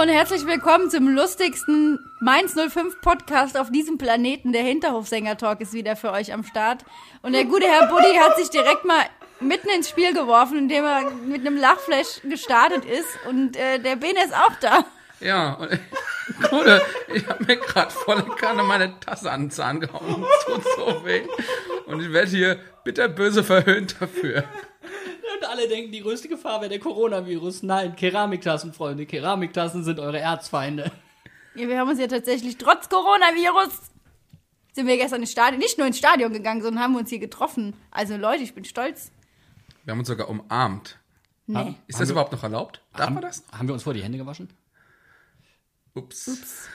Hallo und herzlich willkommen zum lustigsten Mainz 05 Podcast auf diesem Planeten. Der Hinterhofsänger-Talk ist wieder für euch am Start. Und der gute Herr Buddy hat sich direkt mal mitten ins Spiel geworfen, indem er mit einem Lachflash gestartet ist. Und äh, der Bene ist auch da. Ja, und Gute, ich habe mir gerade volle Kanne meine Tasse an den Zahn gehauen. Es tut so weh. Und ich werde hier bitterböse verhöhnt dafür. Und alle denken, die größte Gefahr wäre der Coronavirus. Nein, Keramiktassen, Freunde. Keramiktassen sind eure Erzfeinde. Ja, wir haben uns ja tatsächlich trotz Coronavirus sind wir gestern ins Stadion, nicht nur ins Stadion gegangen, sondern haben uns hier getroffen. Also Leute, ich bin stolz. Wir haben uns sogar umarmt. Nee. Ist das überhaupt noch erlaubt? Darf haben, man das? Haben wir uns vor die Hände gewaschen? Ups.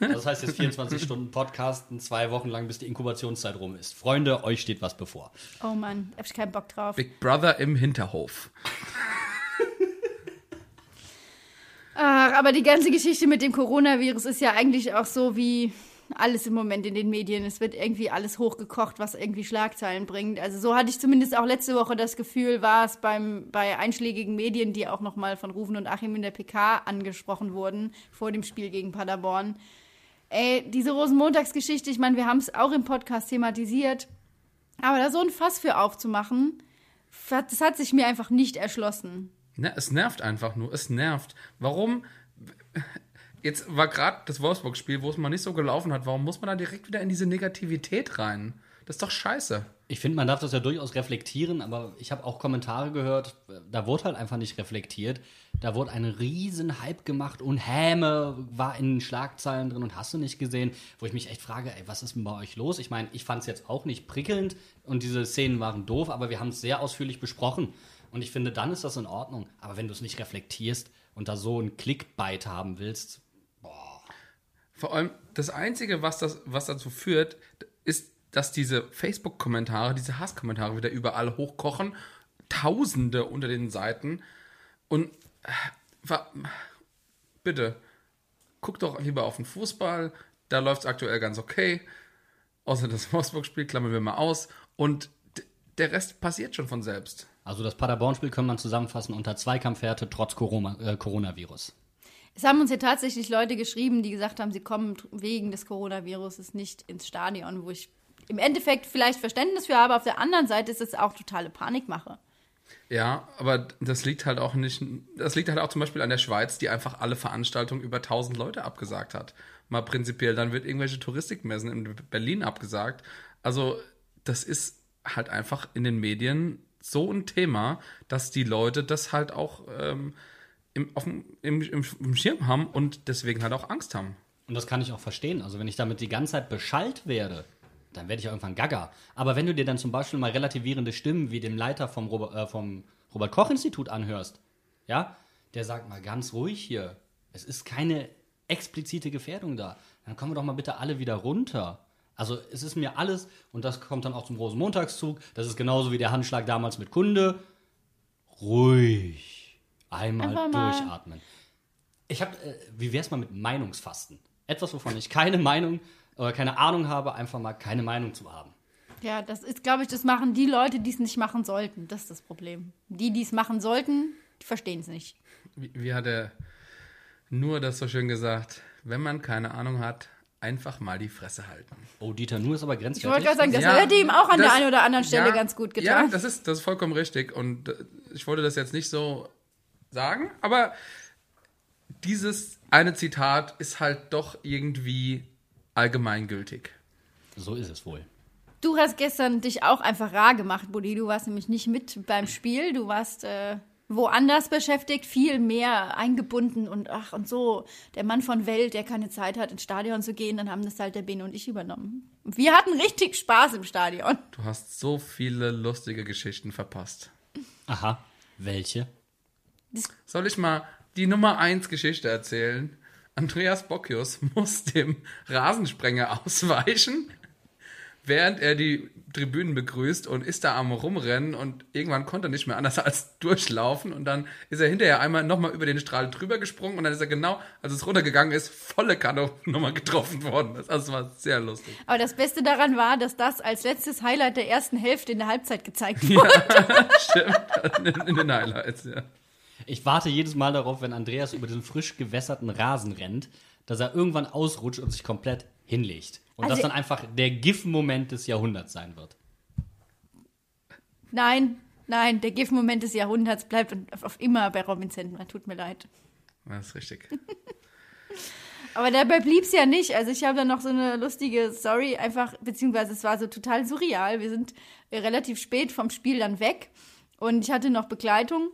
Also das heißt jetzt 24 Stunden Podcasten, zwei Wochen lang, bis die Inkubationszeit rum ist. Freunde, euch steht was bevor. Oh Mann, hab ich keinen Bock drauf. Big Brother im Hinterhof. Ach, aber die ganze Geschichte mit dem Coronavirus ist ja eigentlich auch so wie alles im Moment in den Medien. Es wird irgendwie alles hochgekocht, was irgendwie Schlagzeilen bringt. Also so hatte ich zumindest auch letzte Woche das Gefühl, war es beim, bei einschlägigen Medien, die auch nochmal von Rufen und Achim in der PK angesprochen wurden, vor dem Spiel gegen Paderborn. Ey, diese Rosenmontagsgeschichte, ich meine, wir haben es auch im Podcast thematisiert, aber da so ein Fass für aufzumachen, das hat sich mir einfach nicht erschlossen. Ne, es nervt einfach nur. Es nervt. Warum? Jetzt war gerade das Wolfsburg-Spiel, wo es mal nicht so gelaufen hat. Warum muss man da direkt wieder in diese Negativität rein? Das ist doch scheiße. Ich finde, man darf das ja durchaus reflektieren, aber ich habe auch Kommentare gehört, da wurde halt einfach nicht reflektiert. Da wurde ein riesen Hype gemacht und Häme war in den Schlagzeilen drin und hast du nicht gesehen, wo ich mich echt frage, ey, was ist denn bei euch los? Ich meine, ich fand es jetzt auch nicht prickelnd und diese Szenen waren doof, aber wir haben es sehr ausführlich besprochen. Und ich finde, dann ist das in Ordnung. Aber wenn du es nicht reflektierst und da so einen Clickbait haben willst, Vor allem das Einzige, was, das, was dazu führt, ist, dass diese Facebook-Kommentare, diese Hasskommentare wieder überall hochkochen. Tausende unter den Seiten. Und äh, bitte, guck doch lieber auf den Fußball. Da läuft es aktuell ganz okay. Außer das Wolfsburg-Spiel klammern wir mal aus. Und der Rest passiert schon von selbst. also das Paderborn-Spiel kann man zusammenfassen unter Zweikampfwerte trotz Corona, äh, Coronavirus. Es haben uns ja tatsächlich Leute geschrieben, die gesagt haben, sie kommen wegen des Coronaviruses nicht ins Stadion, wo ich im Endeffekt vielleicht Verständnis für habe. Auf der anderen Seite ist es auch totale Panikmache. Ja, aber das liegt halt auch nicht, das liegt halt auch zum Beispiel an der Schweiz, die einfach alle Veranstaltungen über 1000 Leute abgesagt hat. Mal prinzipiell, dann wird irgendwelche Touristikmessen in Berlin abgesagt. Also, das ist halt einfach in den Medien so ein Thema, dass die Leute das halt auch ähm, im, auf dem, im, im, Schirm haben und deswegen halt auch Angst haben. Und das kann ich auch verstehen. Also wenn ich damit die ganze Zeit beschallt werde, dann werde ich irgendwann gaga. Aber wenn du dir dann zum Beispiel mal relativierende Stimmen wie dem Leiter vom, Robert, äh, vom Robert-Koch-Institut anhörst, ja, der sagt mal ganz ruhig hier, es ist keine explizite Gefährdung da. Dann kommen wir doch mal bitte alle wieder runter. Also es ist mir alles, und das kommt dann auch zum Rosenmontagszug, das ist genauso wie der Handschlag damals mit Kunde. Ruhig. Einmal Einfach mal- durchatmen. Ich habe, äh, wie wär's mal mit Meinungsfasten? Etwas, wovon ich keine Meinung oder keine Ahnung habe, einfach mal keine Meinung zu haben. Ja, das ist, glaube ich, das machen die Leute, die es nicht machen sollten. Das ist das Problem. Die, die es machen sollten, die verstehen es nicht. Wie, wie hat er nur das so schön gesagt? Wenn man keine Ahnung hat, einfach mal die Fresse halten. Oh, Dieter Nuhr ist aber Ich grenzwertig. wollte gerade sagen, das Ja, hätte ihm auch an der das- einen oder anderen Stelle ja, ganz gut Ja, getan. das ist, das ist vollkommen richtig. Und äh, ich wollte das jetzt nicht so sagen, aber dieses eine Zitat ist halt doch irgendwie allgemeingültig. so ist es wohl. Du hast gestern dich auch einfach rar gemacht, Buddy. Du warst nämlich nicht mit beim Spiel. Du warst äh, woanders beschäftigt, viel mehr eingebunden und ach und so. Der Mann von Welt, der keine Zeit hat, ins Stadion zu gehen, dann haben das halt der Bene und ich übernommen. Wir hatten richtig Spaß im Stadion. Du hast so viele lustige Geschichten verpasst. Aha. Welche? Soll ich mal die Nummer 1 Geschichte erzählen? Andreas Bocchius muss dem Rasensprenger ausweichen, während er die Tribünen begrüßt und ist da am Rumrennen und irgendwann konnte er nicht mehr anders als durchlaufen und dann ist er hinterher einmal nochmal über den Strahl drüber gesprungen und dann ist er genau, als es runtergegangen ist, volle Kanne nochmal getroffen worden. Das, das war sehr lustig. Aber das Beste daran war, dass das als letztes Highlight der ersten Hälfte in der Halbzeit gezeigt wurde. Stimmt, in, in den Highlights, ja. Ich warte jedes Mal darauf, wenn Andreas über diesen frisch gewässerten Rasen rennt, dass er irgendwann ausrutscht und sich komplett hinlegt. Und Also- das dann einfach der GIF-Moment des Jahrhunderts sein wird. Nein, nein, der GIF-Moment des Jahrhunderts bleibt auf, auf immer bei Robin Sentner. Tut mir leid. Das ist richtig. Aber dabei blieb's ja nicht. Also ich habe dann noch so eine lustige Story, einfach, beziehungsweise es war so total surreal. Wir sind äh, relativ spät vom Spiel dann weg und ich hatte noch Begleitung.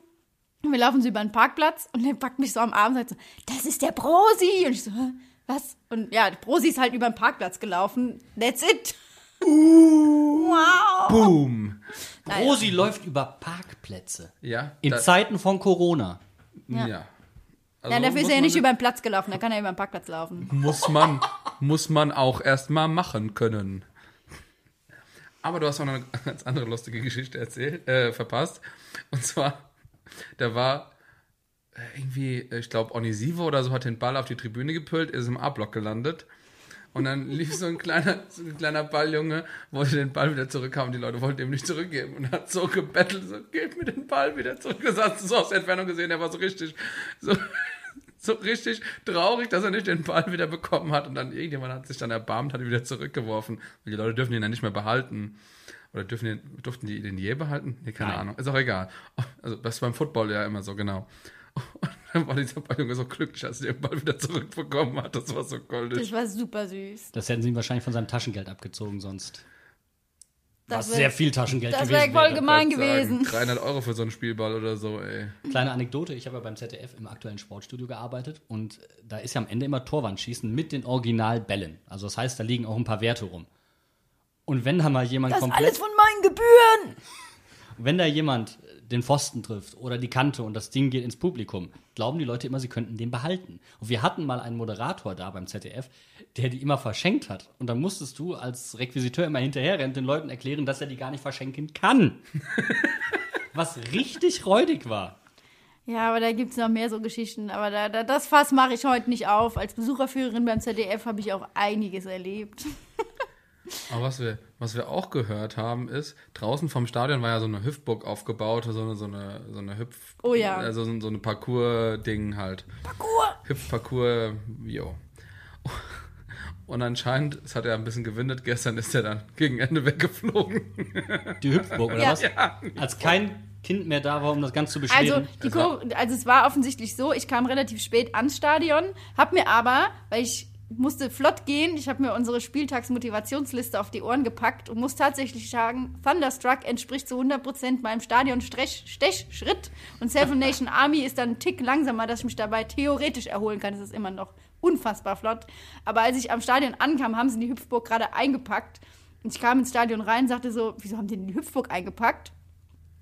Und wir laufen so über den Parkplatz und er packt mich so am Arm und sagt so, das ist der Brosi. Und ich so, was? Und ja, der Brosi ist halt über den Parkplatz gelaufen. That's it. Wow. Boom! Rosi läuft über Parkplätze. Ja. In Zeiten von Corona. Ja. Ja. Also Ja, dafür ist er ja nicht über den Platz gelaufen, da kann er über den Parkplatz laufen. muss man, muss man auch erstmal machen können. Aber du hast noch eine ganz andere lustige Geschichte erzählt, äh, verpasst. Und zwar, da war äh, irgendwie, äh, ich glaube, Onisivo oder so hat den Ball auf die Tribüne gepüllt, ist im A-Block gelandet. Und dann lief so ein kleiner, so ein kleiner Balljunge, wollte den Ball wieder zurückhaben. Die Leute wollten ihm nicht zurückgeben. Und hat so gebettelt, so, gib mir den Ball wieder zurück. Das hast du so aus der Entfernung gesehen, er war so richtig, so, so richtig traurig, dass er nicht den Ball wieder bekommen hat. Und dann irgendjemand hat sich dann erbarmt, hat ihn wieder zurückgeworfen. Und die Leute dürfen ihn dann nicht mehr behalten. Oder dürfen den, durften die den je behalten? Nee, keine Nein. Ahnung. Ist auch egal. Also, das ist beim Football ja immer so, genau. Und dann war dieser Balljunge so glücklich, als er den Ball wieder zurückbekommen hat. Das war so goldig. Das war super süß. Das hätten sie ihm wahrscheinlich von seinem Taschengeld abgezogen, sonst. Das was wär- sehr viel Taschengeld Das gewesen wäre voll gemein gewesen. 300 Euro für so einen Spielball oder so, ey. Kleine Anekdote, ich habe ja beim ZDF im aktuellen Sportstudio gearbeitet und da ist ja am Ende immer Torwandschießen mit den Originalbällen. Also das heißt, da liegen auch ein paar Werte rum. Und wenn da mal jemand Das ist komplett alles von meinen Gebühren. wenn da jemand den Pfosten trifft oder die Kante und das Ding geht ins Publikum, glauben die Leute immer, sie könnten den behalten. Und wir hatten mal einen Moderator da beim ZDF, der die immer verschenkt hat. Und dann musstest du als Requisiteur immer hinterherrennen, den Leuten erklären, dass er die gar nicht verschenken kann. Was richtig räudig war. Ja, aber da gibt es noch mehr so Geschichten. Aber da, da, das Fass mache ich heute nicht auf. Als Besucherführerin beim ZDF habe ich auch einiges erlebt. Aber was wir, was wir auch gehört haben, ist, draußen vom Stadion war ja so eine Hüpfburg aufgebaut, so eine, so eine, so eine Hüpf... Oh ja. Also so, so eine Parcours-Ding halt. Parcours. Hüpfparcours, jo. Und anscheinend, es hat er ein bisschen gewindet, gestern ist er dann gegen Ende weggeflogen. Die Hüpfburg, oder Ja. was? Als kein Kind mehr da war, um das Ganze zu Also, beschweren. die Es war- Kur also es war offensichtlich so, ich kam relativ spät ans Stadion, habe mir aber, weil ich musste flott gehen, ich habe mir unsere Spieltagsmotivationsliste auf die Ohren gepackt und muss tatsächlich sagen, Thunderstruck entspricht zu 100% meinem Stadion-Stechschritt und Seven Nation Army ist dann ein Tick langsamer, dass ich mich dabei theoretisch erholen kann. Das ist immer noch unfassbar flott. Aber als ich am Stadion ankam, haben sie die Hüpfburg gerade eingepackt und ich kam ins Stadion rein und sagte so, wieso haben die denn die Hüpfburg eingepackt?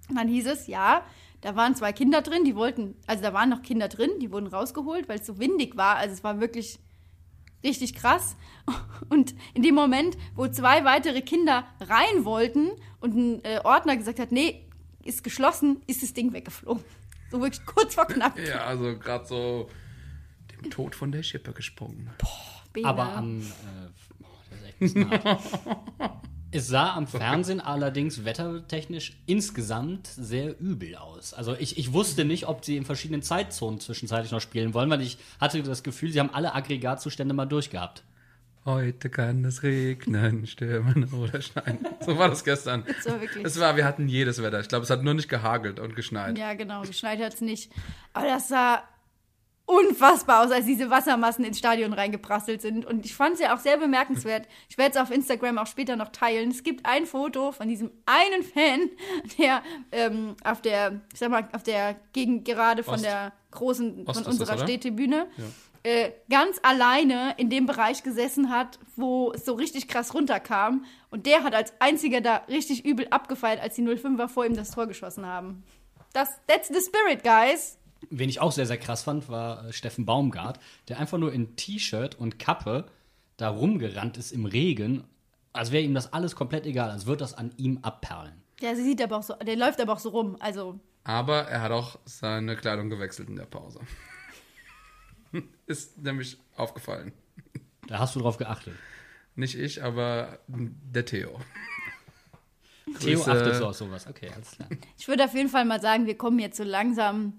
Und dann hieß es, ja, da waren zwei Kinder drin, die wollten, also da waren noch Kinder drin, die wurden rausgeholt, weil es so windig war. Also es war wirklich richtig krass. Und in dem Moment, wo zwei weitere Kinder rein wollten und ein äh, Ordner gesagt hat, nee, ist geschlossen, ist das Ding weggeflogen. So wirklich kurz vor knapp. ja, also gerade so dem Tod von der Schippe gesprungen. Bene. Aber am. Äh, oh, das ist echt ein. Es sah am Fernsehen allerdings wettertechnisch insgesamt sehr übel aus. Also ich, ich wusste nicht, ob sie in verschiedenen Zeitzonen zwischenzeitlich noch spielen wollen, weil ich hatte das Gefühl, sie haben alle Aggregatzustände mal durchgehabt. Heute kann es regnen, stürmen oder schneien. So war das gestern. Das war wirklich- Es war, wir hatten jedes Wetter. Ich glaube, es hat nur nicht gehagelt und geschneit. Ja, genau, geschneit hat es nicht. Aber das sah unfassbar aus, als diese Wassermassen ins Stadion reingeprasselt sind. Und ich fand es ja auch sehr bemerkenswert. Ich werde es auf Instagram auch später noch teilen. Es gibt ein Foto von diesem einen Fan, der ähm, auf der, ich sag mal, auf der Gegend gerade von Ost. der großen, Ost von ist das, unserer oder? Stehtribüne, äh, ganz alleine in dem Bereich gesessen hat, wo es so richtig krass runterkam. Und der hat als einziger da richtig übel abgefeiert, als die 05er vor ihm das Tor geschossen haben. Das, that's the spirit, guys. Wen ich auch sehr, sehr krass fand, war äh, Steffen Baumgart, der einfach nur in T-Shirt und Kappe da rumgerannt ist im Regen, als wäre ihm das alles komplett egal, als würde das an ihm abperlen. Der sieht aber auch so, der läuft aber auch so rum. Also, Aber er hat auch seine Kleidung gewechselt in der Pause. Ist nämlich aufgefallen. Da hast du drauf geachtet. Nicht ich, aber der Theo. Theo achtet so auf sowas. Okay, alles klar. ich würde auf jeden Fall mal sagen, wir kommen jetzt so langsam,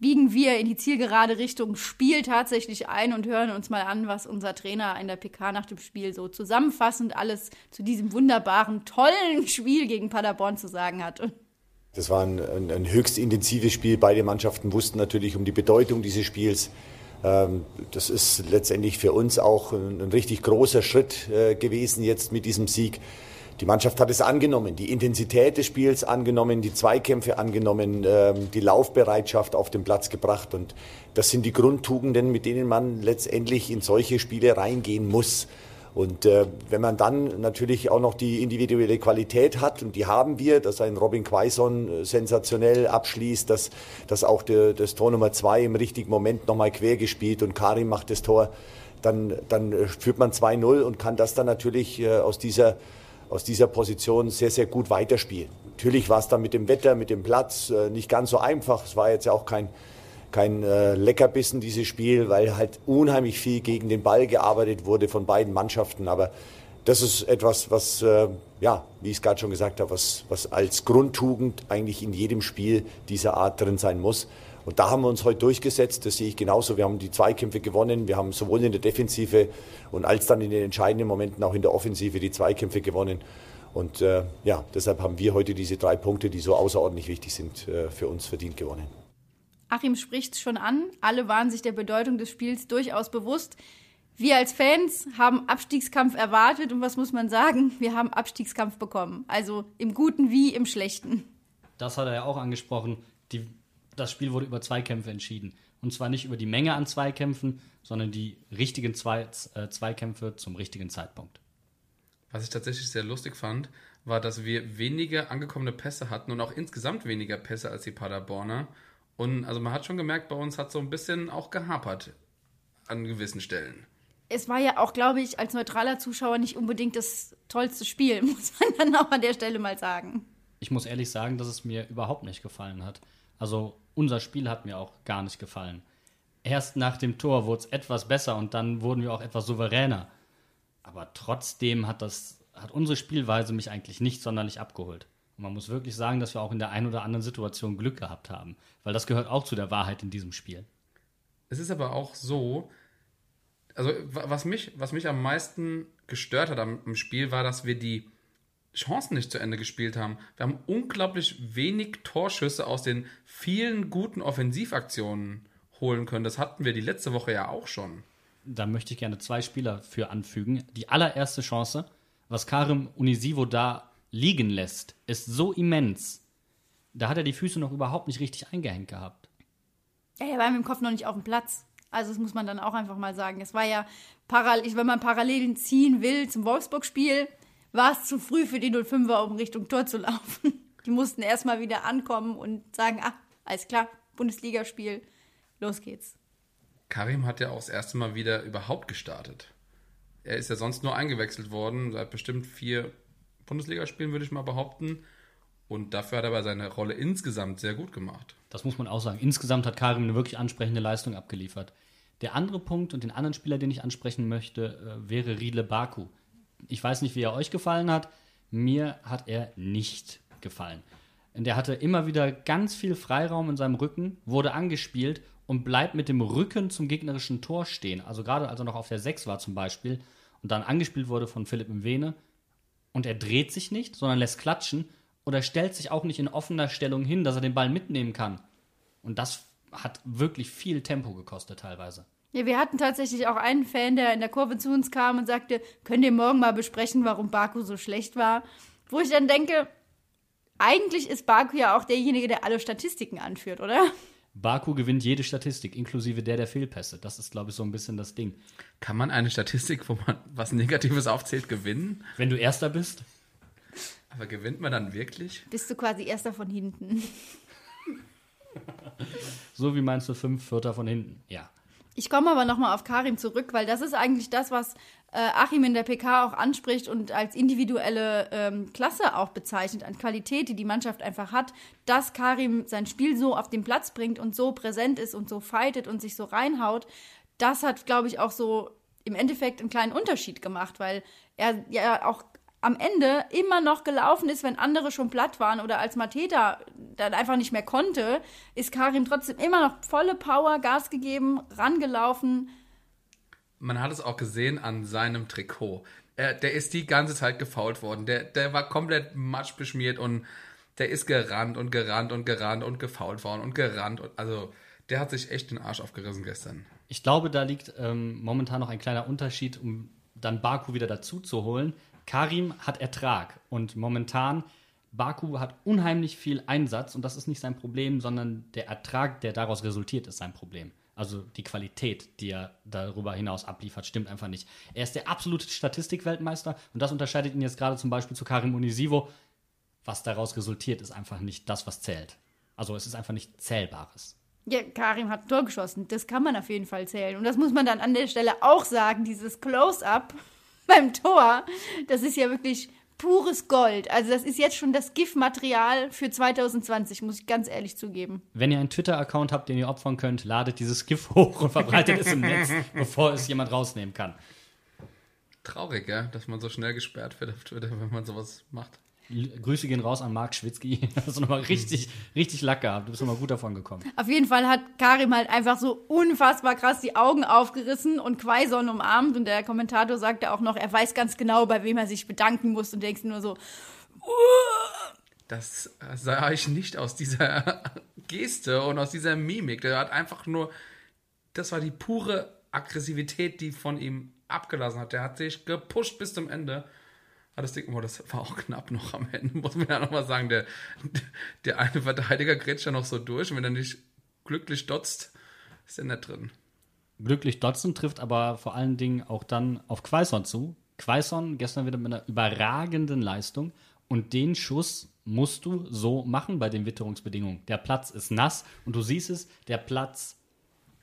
biegen wir in die zielgerade Richtung Spiel tatsächlich ein und hören uns mal an, was unser Trainer in der PK nach dem Spiel so zusammenfassend alles zu diesem wunderbaren, tollen Spiel gegen Paderborn zu sagen hat. Das war ein, ein, ein höchst intensives Spiel. Beide Mannschaften wussten natürlich um die Bedeutung dieses Spiels. Ähm, Das ist letztendlich für uns auch ein, ein richtig großer Schritt äh, gewesen jetzt mit diesem Sieg. Die Mannschaft hat es angenommen, die Intensität des Spiels angenommen, die Zweikämpfe angenommen, ähm, die Laufbereitschaft auf den Platz gebracht. Und das sind die Grundtugenden, mit denen man letztendlich in solche Spiele reingehen muss. Und äh, wenn man dann natürlich auch noch die individuelle Qualität hat, und die haben wir, dass ein Robin Quaison äh, sensationell abschließt, dass, dass auch der, das Tor Nummer zwei im richtigen Moment nochmal quer gespielt und Karim macht das Tor, dann, dann äh, führt man 2-0 und kann das dann natürlich äh, aus dieser aus dieser Position sehr, sehr gut weiterspielen. Natürlich war es dann mit dem Wetter, mit dem Platz äh, nicht ganz so einfach. Es war jetzt ja auch kein, kein äh, Leckerbissen, dieses Spiel, weil halt unheimlich viel gegen den Ball gearbeitet wurde von beiden Mannschaften. Aber das ist etwas, was, äh, ja, wie ich es gerade schon gesagt habe, was, was als Grundtugend eigentlich in jedem Spiel dieser Art drin sein muss. Und da haben wir uns heute durchgesetzt, das sehe ich genauso. Wir haben die Zweikämpfe gewonnen, wir haben sowohl in der Defensive und als dann in den entscheidenden Momenten auch in der Offensive die Zweikämpfe gewonnen. Und äh, ja, deshalb haben wir heute diese drei Punkte, die so außerordentlich wichtig sind, äh, für uns verdient gewonnen. Achim spricht schon an. Alle waren sich der Bedeutung des Spiels durchaus bewusst. Wir als Fans haben Abstiegskampf erwartet und was muss man sagen? Wir haben Abstiegskampf bekommen. Also im Guten wie im Schlechten. Das hat er ja auch angesprochen. Die, das Spiel wurde über Zweikämpfe entschieden. Und zwar nicht über die Menge an Zweikämpfen, sondern die richtigen Zwei, äh, Zweikämpfe zum richtigen Zeitpunkt. Was ich tatsächlich sehr lustig fand, war, dass wir weniger angekommene Pässe hatten und auch insgesamt weniger Pässe als die Paderborner. Und also man hat schon gemerkt, bei uns hat so ein bisschen auch gehapert an gewissen Stellen. Es war ja auch, glaube ich, als neutraler Zuschauer nicht unbedingt das tollste Spiel, muss man dann auch an der Stelle mal sagen. Ich muss ehrlich sagen, dass es mir überhaupt nicht gefallen hat. Also unser Spiel hat mir auch gar nicht gefallen. Erst nach dem Tor wurde es etwas besser und dann wurden wir auch etwas souveräner. Aber trotzdem hat das hat unsere Spielweise mich eigentlich nicht sonderlich abgeholt. Und man muss wirklich sagen, dass wir auch in der einen oder anderen Situation Glück gehabt haben, weil das gehört auch zu der Wahrheit in diesem Spiel. Es ist aber auch so, also wa- was mich, was mich am meisten gestört hat am, am Spiel, war, dass wir die Chancen nicht zu Ende gespielt haben. Wir haben unglaublich wenig Torschüsse aus den vielen guten Offensivaktionen holen können. Das hatten wir die letzte Woche ja auch schon. Da möchte ich gerne zwei Spieler für anfügen. Die allererste Chance, was Karim Unisivo da liegen lässt, ist so immens. Da hat er die Füße noch überhaupt nicht richtig eingehängt gehabt. Ja, er war mit dem Kopf noch nicht auf dem Platz. Also das muss man dann auch einfach mal sagen. Es war ja, parallel, wenn man Parallelen ziehen will zum Wolfsburg-Spiel, war es zu früh für die 05er, um Richtung Tor zu laufen. Die mussten erstmal wieder ankommen und sagen, ah, alles klar, Bundesligaspiel, los geht's. Karim hat ja auch das erste Mal wieder überhaupt gestartet. Er ist ja sonst nur eingewechselt worden, seit bestimmt vier Bundesligaspielen, würde ich mal behaupten. Und dafür hat er aber seine Rolle insgesamt sehr gut gemacht. Das muss man auch sagen. Insgesamt hat Karim eine wirklich ansprechende Leistung abgeliefert. Der andere Punkt und den anderen Spieler, den ich ansprechen möchte, äh, wäre Riedle Baku. Ich weiß nicht, wie er euch gefallen hat. Mir hat er nicht gefallen. Der hatte immer wieder ganz viel Freiraum in seinem Rücken, wurde angespielt und bleibt mit dem Rücken zum gegnerischen Tor stehen. Also gerade als er noch auf der 6 war zum Beispiel und dann angespielt wurde von Philipp Mwene und er dreht sich nicht, sondern lässt klatschen oder stellt sich auch nicht in offener Stellung hin, dass er den Ball mitnehmen kann. Und das hat wirklich viel Tempo gekostet teilweise. Ja, wir hatten tatsächlich auch einen Fan, der in der Kurve zu uns kam und sagte, könnt ihr morgen mal besprechen, warum Baku so schlecht war? Wo ich dann denke, eigentlich ist Baku ja auch derjenige, der alle Statistiken anführt, oder? Baku gewinnt jede Statistik, inklusive der der Fehlpässe. Das ist, glaube ich, so ein bisschen das Ding. Kann man eine Statistik, wo man was Negatives aufzählt, gewinnen? Wenn du Erster bist, Aber gewinnt man dann wirklich? Bist du quasi erster von hinten. so wie meinst du fünf Vierter von hinten. Ja. Ich komme aber nochmal auf Karim zurück, weil das ist eigentlich das, was äh, Achim in der PK auch anspricht und als individuelle ähm, Klasse auch bezeichnet, an Qualität, die die Mannschaft einfach hat, dass Karim sein Spiel so auf den Platz bringt und so präsent ist und so fightet und sich so reinhaut. Das hat, glaube ich, auch so im Endeffekt einen kleinen Unterschied gemacht, weil er ja auch am Ende immer noch gelaufen ist, wenn andere schon platt waren oder als Mateta dann einfach nicht mehr konnte, ist Karim trotzdem immer noch volle Power, Gas gegeben, rangelaufen. Man hat es auch gesehen an seinem Trikot. Er, der ist die ganze Zeit gefault worden. Der, der war komplett matschbeschmiert und der ist gerannt und gerannt und gerannt und gefault worden und gerannt. Und, also der hat sich echt den Arsch aufgerissen gestern. Ich glaube, da liegt ähm, momentan noch ein kleiner Unterschied, um dann Baku wieder dazu zu holen. Karim hat Ertrag und momentan Baku hat unheimlich viel Einsatz und das ist nicht sein Problem, sondern der Ertrag, der daraus resultiert, ist sein Problem. Also die Qualität, die er darüber hinaus abliefert, stimmt einfach nicht. Er ist der absolute Statistikweltmeister und das unterscheidet ihn jetzt gerade zum Beispiel zu Karim Unisivo. Was daraus resultiert, ist einfach nicht das, was zählt. Also es ist einfach nicht Zählbares. Ja, Karim hat ein Tor geschossen. Das kann man auf jeden Fall zählen. Und das muss man dann an der Stelle auch sagen, dieses Close-up beim Tor, das ist ja wirklich pures Gold. Also das ist jetzt schon das GIF-Material für 2020, muss ich ganz ehrlich zugeben. Wenn ihr einen Twitter-Account habt, den ihr opfern könnt, ladet dieses GIF hoch und verbreitet es im Netz, bevor es jemand rausnehmen kann. Traurig, ja, dass man so schnell gesperrt wird auf Twitter, wenn man sowas macht. Grüße gehen raus an Marc Schwitzky. Hast du nochmal richtig, richtig Lack gehabt. Du bist nochmal gut davon gekommen. Auf jeden Fall hat Karim halt einfach so unfassbar krass die Augen aufgerissen und Quaison umarmt. Und der Kommentator sagte auch noch, er weiß ganz genau, bei wem er sich bedanken muss. Und denkst nur so, Das sah ich nicht aus dieser Geste und aus dieser Mimik. Der hat einfach nur, das war die pure Aggressivität, die von ihm abgelassen hat. Der hat sich gepusht bis zum Ende. Hat das Ding, oh, das war auch knapp noch am Ende, muss man ja nochmal sagen. Der, der eine Verteidiger grätscht ja noch so durch und wenn er nicht glücklich dotzt, ist er nicht drin. Glücklich Dotzen trifft aber vor allen Dingen auch dann auf Quaison zu. Quaison gestern wieder mit einer überragenden Leistung und den Schuss musst du so machen bei den Witterungsbedingungen. Der Platz ist nass und du siehst es, der Platz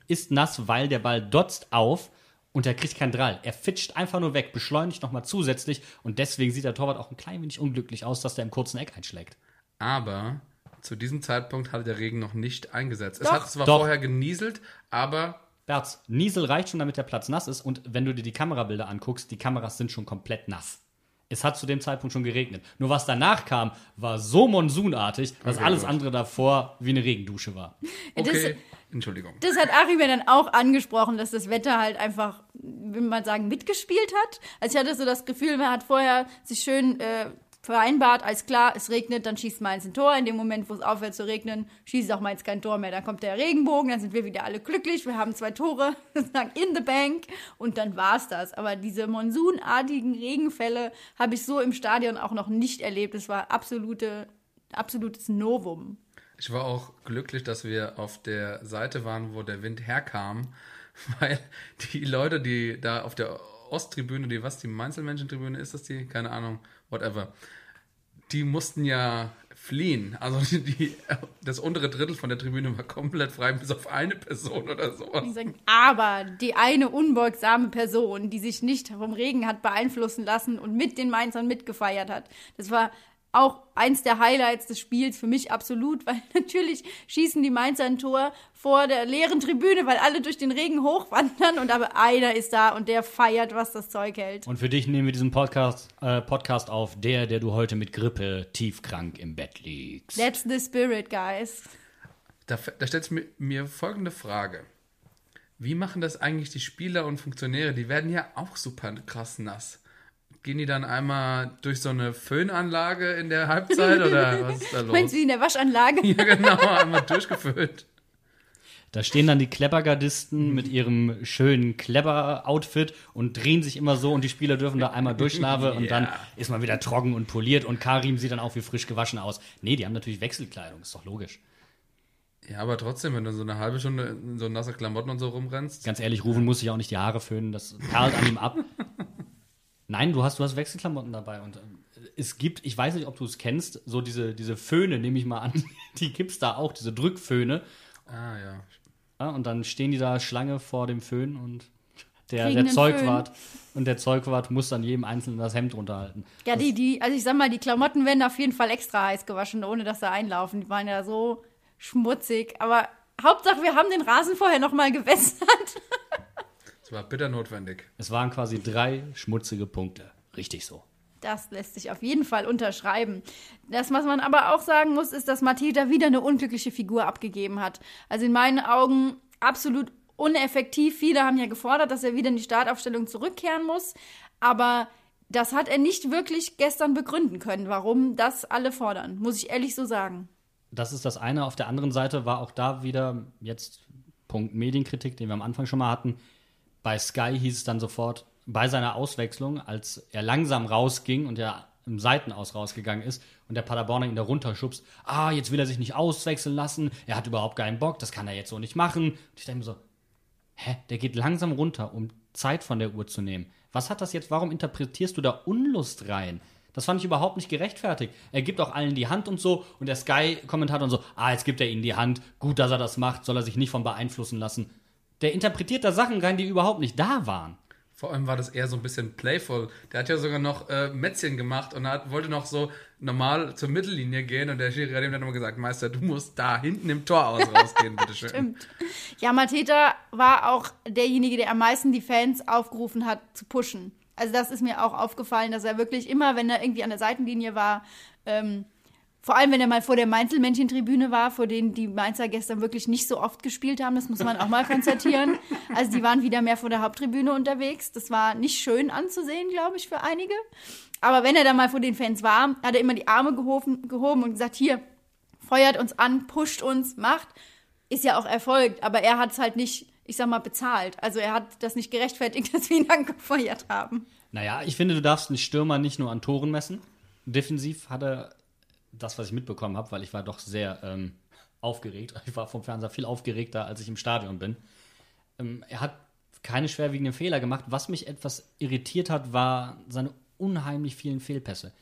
ist nass, weil der Ball dotzt auf und er kriegt keinen Drall. Er fitscht einfach nur weg, beschleunigt nochmal zusätzlich und deswegen sieht der Torwart auch ein klein wenig unglücklich aus, dass der im kurzen Eck einschlägt. Aber zu diesem Zeitpunkt hatte der Regen noch nicht eingesetzt. es Doch. hat zwar Doch. vorher genieselt, aber Berz, Niesel reicht schon, damit der Platz nass ist. Und wenn du dir die Kamerabilder anguckst, die Kameras sind schon komplett nass. Es hat zu dem Zeitpunkt schon geregnet. Nur was danach kam, war so monsunartig, dass Okay, alles gut. andere davor wie eine Regendusche war. okay. Entschuldigung. Das hat Achim ja dann auch angesprochen, dass das Wetter halt einfach, will man sagen, mitgespielt hat. Also ich hatte so das Gefühl, man hat vorher sich schön äh, vereinbart, als klar, es regnet, dann schießt Mainz ein Tor. In dem Moment, wo es aufhört zu regnen, schießt auch Mainz kein Tor mehr. Dann kommt der Regenbogen, dann sind wir wieder alle glücklich. Wir haben zwei Tore, sozusagen in the bank und dann war's das. Aber diese monsunartigen Regenfälle habe ich so im Stadion auch noch nicht erlebt. Es war absolute, absolutes Novum. Ich war auch glücklich, dass wir auf der Seite waren, wo der Wind herkam, weil die Leute, die da auf der Osttribüne, die was, die Mainzelmenschentribüne ist das die? Keine Ahnung, whatever. Die mussten ja fliehen. Also die, die, das untere Drittel von der Tribüne war komplett frei, bis auf eine Person oder sowas. Aber die eine unbeugsame Person, die sich nicht vom Regen hat beeinflussen lassen und mit den Mainzern mitgefeiert hat, das war auch eins der Highlights des Spiels für mich absolut, weil natürlich schießen die Mainzer ein Tor vor der leeren Tribüne, weil alle durch den Regen hochwandern und aber einer ist da und der feiert, was das Zeug hält. Und für dich nehmen wir diesen Podcast, äh, Podcast auf, der, der du heute mit Grippe tiefkrank im Bett liegst. That's the spirit, guys. Da, da stellt mir, mir folgende Frage. Wie machen das eigentlich die Spieler und Funktionäre? Die werden ja auch super krass nass. Gehen die dann einmal durch so eine Föhnanlage in der Halbzeit oder was ist da los? Meinst du wie in der Waschanlage? Ja, genau, einmal durchgefüllt. Da stehen dann die Kleppergardisten mit ihrem schönen Klepper-Outfit und drehen sich immer so und die Spieler dürfen da einmal durchschlafen und dann ist man wieder trocken und poliert und Karim sieht dann auch wie frisch gewaschen aus. Nee, die haben natürlich Wechselkleidung, ist doch logisch. Ja, aber trotzdem, wenn du so eine halbe Stunde in so nasse Klamotten und so rumrennst. Ganz ehrlich, Rufen muss sich auch nicht die Haare föhnen, das perlt an ihm ab. Nein, du hast, du hast Wechselklamotten dabei und äh, es gibt, ich weiß nicht, ob du es kennst, so diese, diese Föhne, nehme ich mal an, die gibt es da auch, diese Drückföhne. Ah, ja. Ja, und dann stehen die da Schlange vor dem Föhn und der, der Zeugwart und der Zeugwart muss dann jedem Einzelnen das Hemd runterhalten. Ja, die, die, also ich sag mal, die Klamotten werden auf jeden Fall extra heiß gewaschen, ohne dass sie einlaufen. Die waren ja so schmutzig. Aber Hauptsache, wir haben den Rasen vorher nochmal gewässert. Das war bitter notwendig. Es waren quasi drei schmutzige Punkte. Richtig so. Das lässt sich auf jeden Fall unterschreiben. Das, was man aber auch sagen muss, ist, dass Mateta wieder eine unglückliche Figur abgegeben hat. Also in meinen Augen absolut uneffektiv. Viele haben ja gefordert, dass er wieder in die Startaufstellung zurückkehren muss. Aber das hat er nicht wirklich gestern begründen können, warum das alle fordern. Muss ich ehrlich so sagen. Das ist das eine. Auf der anderen Seite war auch da wieder jetzt Punkt Medienkritik, den wir am Anfang schon mal hatten. Bei Sky hieß es dann sofort, bei seiner Auswechslung, als er langsam rausging und er im Seitenaus rausgegangen ist und der Paderborner ihn da runterschubst, ah, jetzt will er sich nicht auswechseln lassen, er hat überhaupt keinen Bock, das kann er jetzt so nicht machen. Und ich denke mir so, hä, der geht langsam runter, um Zeit von der Uhr zu nehmen. Was hat das jetzt, warum interpretierst du da Unlust rein? Das fand ich überhaupt nicht gerechtfertigt. Er gibt auch allen die Hand und so und der Sky-Kommentator und so, ah, jetzt gibt er ihnen die Hand, gut, dass er das macht, soll er sich nicht von beeinflussen lassen. Der interpretiert da Sachen rein, die überhaupt nicht da waren. Vor allem war das eher so ein bisschen playful. Der hat ja sogar noch äh, Mätzchen gemacht und hat, wollte noch so normal zur Mittellinie gehen und der Schiri hat ihm dann immer gesagt, Meister, du musst da hinten im Tor aus rausgehen, bitteschön. Stimmt. Ja, Mateta war auch derjenige, der am meisten die Fans aufgerufen hat, zu pushen. Also das ist mir auch aufgefallen, dass er wirklich immer, wenn er irgendwie an der Seitenlinie war, ähm, vor allem, wenn er mal vor der Mainzelmännchen-Tribüne war, vor denen die Mainzer gestern wirklich nicht so oft gespielt haben, das muss man auch mal konstatieren. Also die waren wieder mehr vor der Haupttribüne unterwegs. Das war nicht schön anzusehen, glaube ich, für einige. Aber wenn er dann mal vor den Fans war, hat er immer die Arme gehoben, gehoben und gesagt, hier, feuert uns an, pusht uns, macht. Ist ja auch erfolgt, aber er hat es halt nicht, ich sag mal, bezahlt. Also er hat das nicht gerechtfertigt, dass wir ihn angefeuert haben. Naja, ich finde, du darfst einen Stürmer nicht nur an Toren messen. Defensiv hat er das, was ich mitbekommen habe, weil ich war doch sehr ähm, aufgeregt. Ich war vom Fernseher viel aufgeregter, als ich im Stadion bin. Ähm, er hat keine schwerwiegenden Fehler gemacht. Was mich etwas irritiert hat, war seine unheimlich vielen Fehlpässe.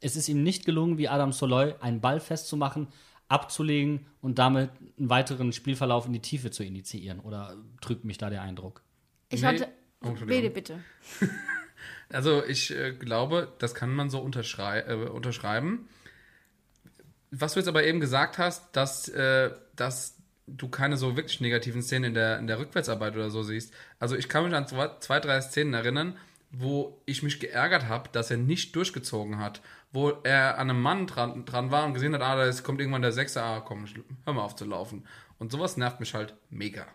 Es ist ihm nicht gelungen, wie Adam Soloy, einen Ball festzumachen, abzulegen und damit einen weiteren Spielverlauf in die Tiefe zu initiieren. Oder trügt mich da der Eindruck? Ich Nee. hatte. Oh, bitte. Also ich äh, glaube, das kann man so unterschrei äh, unterschreiben. Was du jetzt aber eben gesagt hast, dass, äh, dass du keine so wirklich negativen Szenen in der, in der Rückwärtsarbeit oder so siehst. Also ich kann mich an zwei, zwei drei Szenen erinnern, wo ich mich geärgert habe, dass er nicht durchgezogen hat. Wo er an einem Mann dran, dran war und gesehen hat, ah, da kommt irgendwann der Sechser, ah, komm, hör mal auf zu laufen. Und sowas nervt mich halt mega.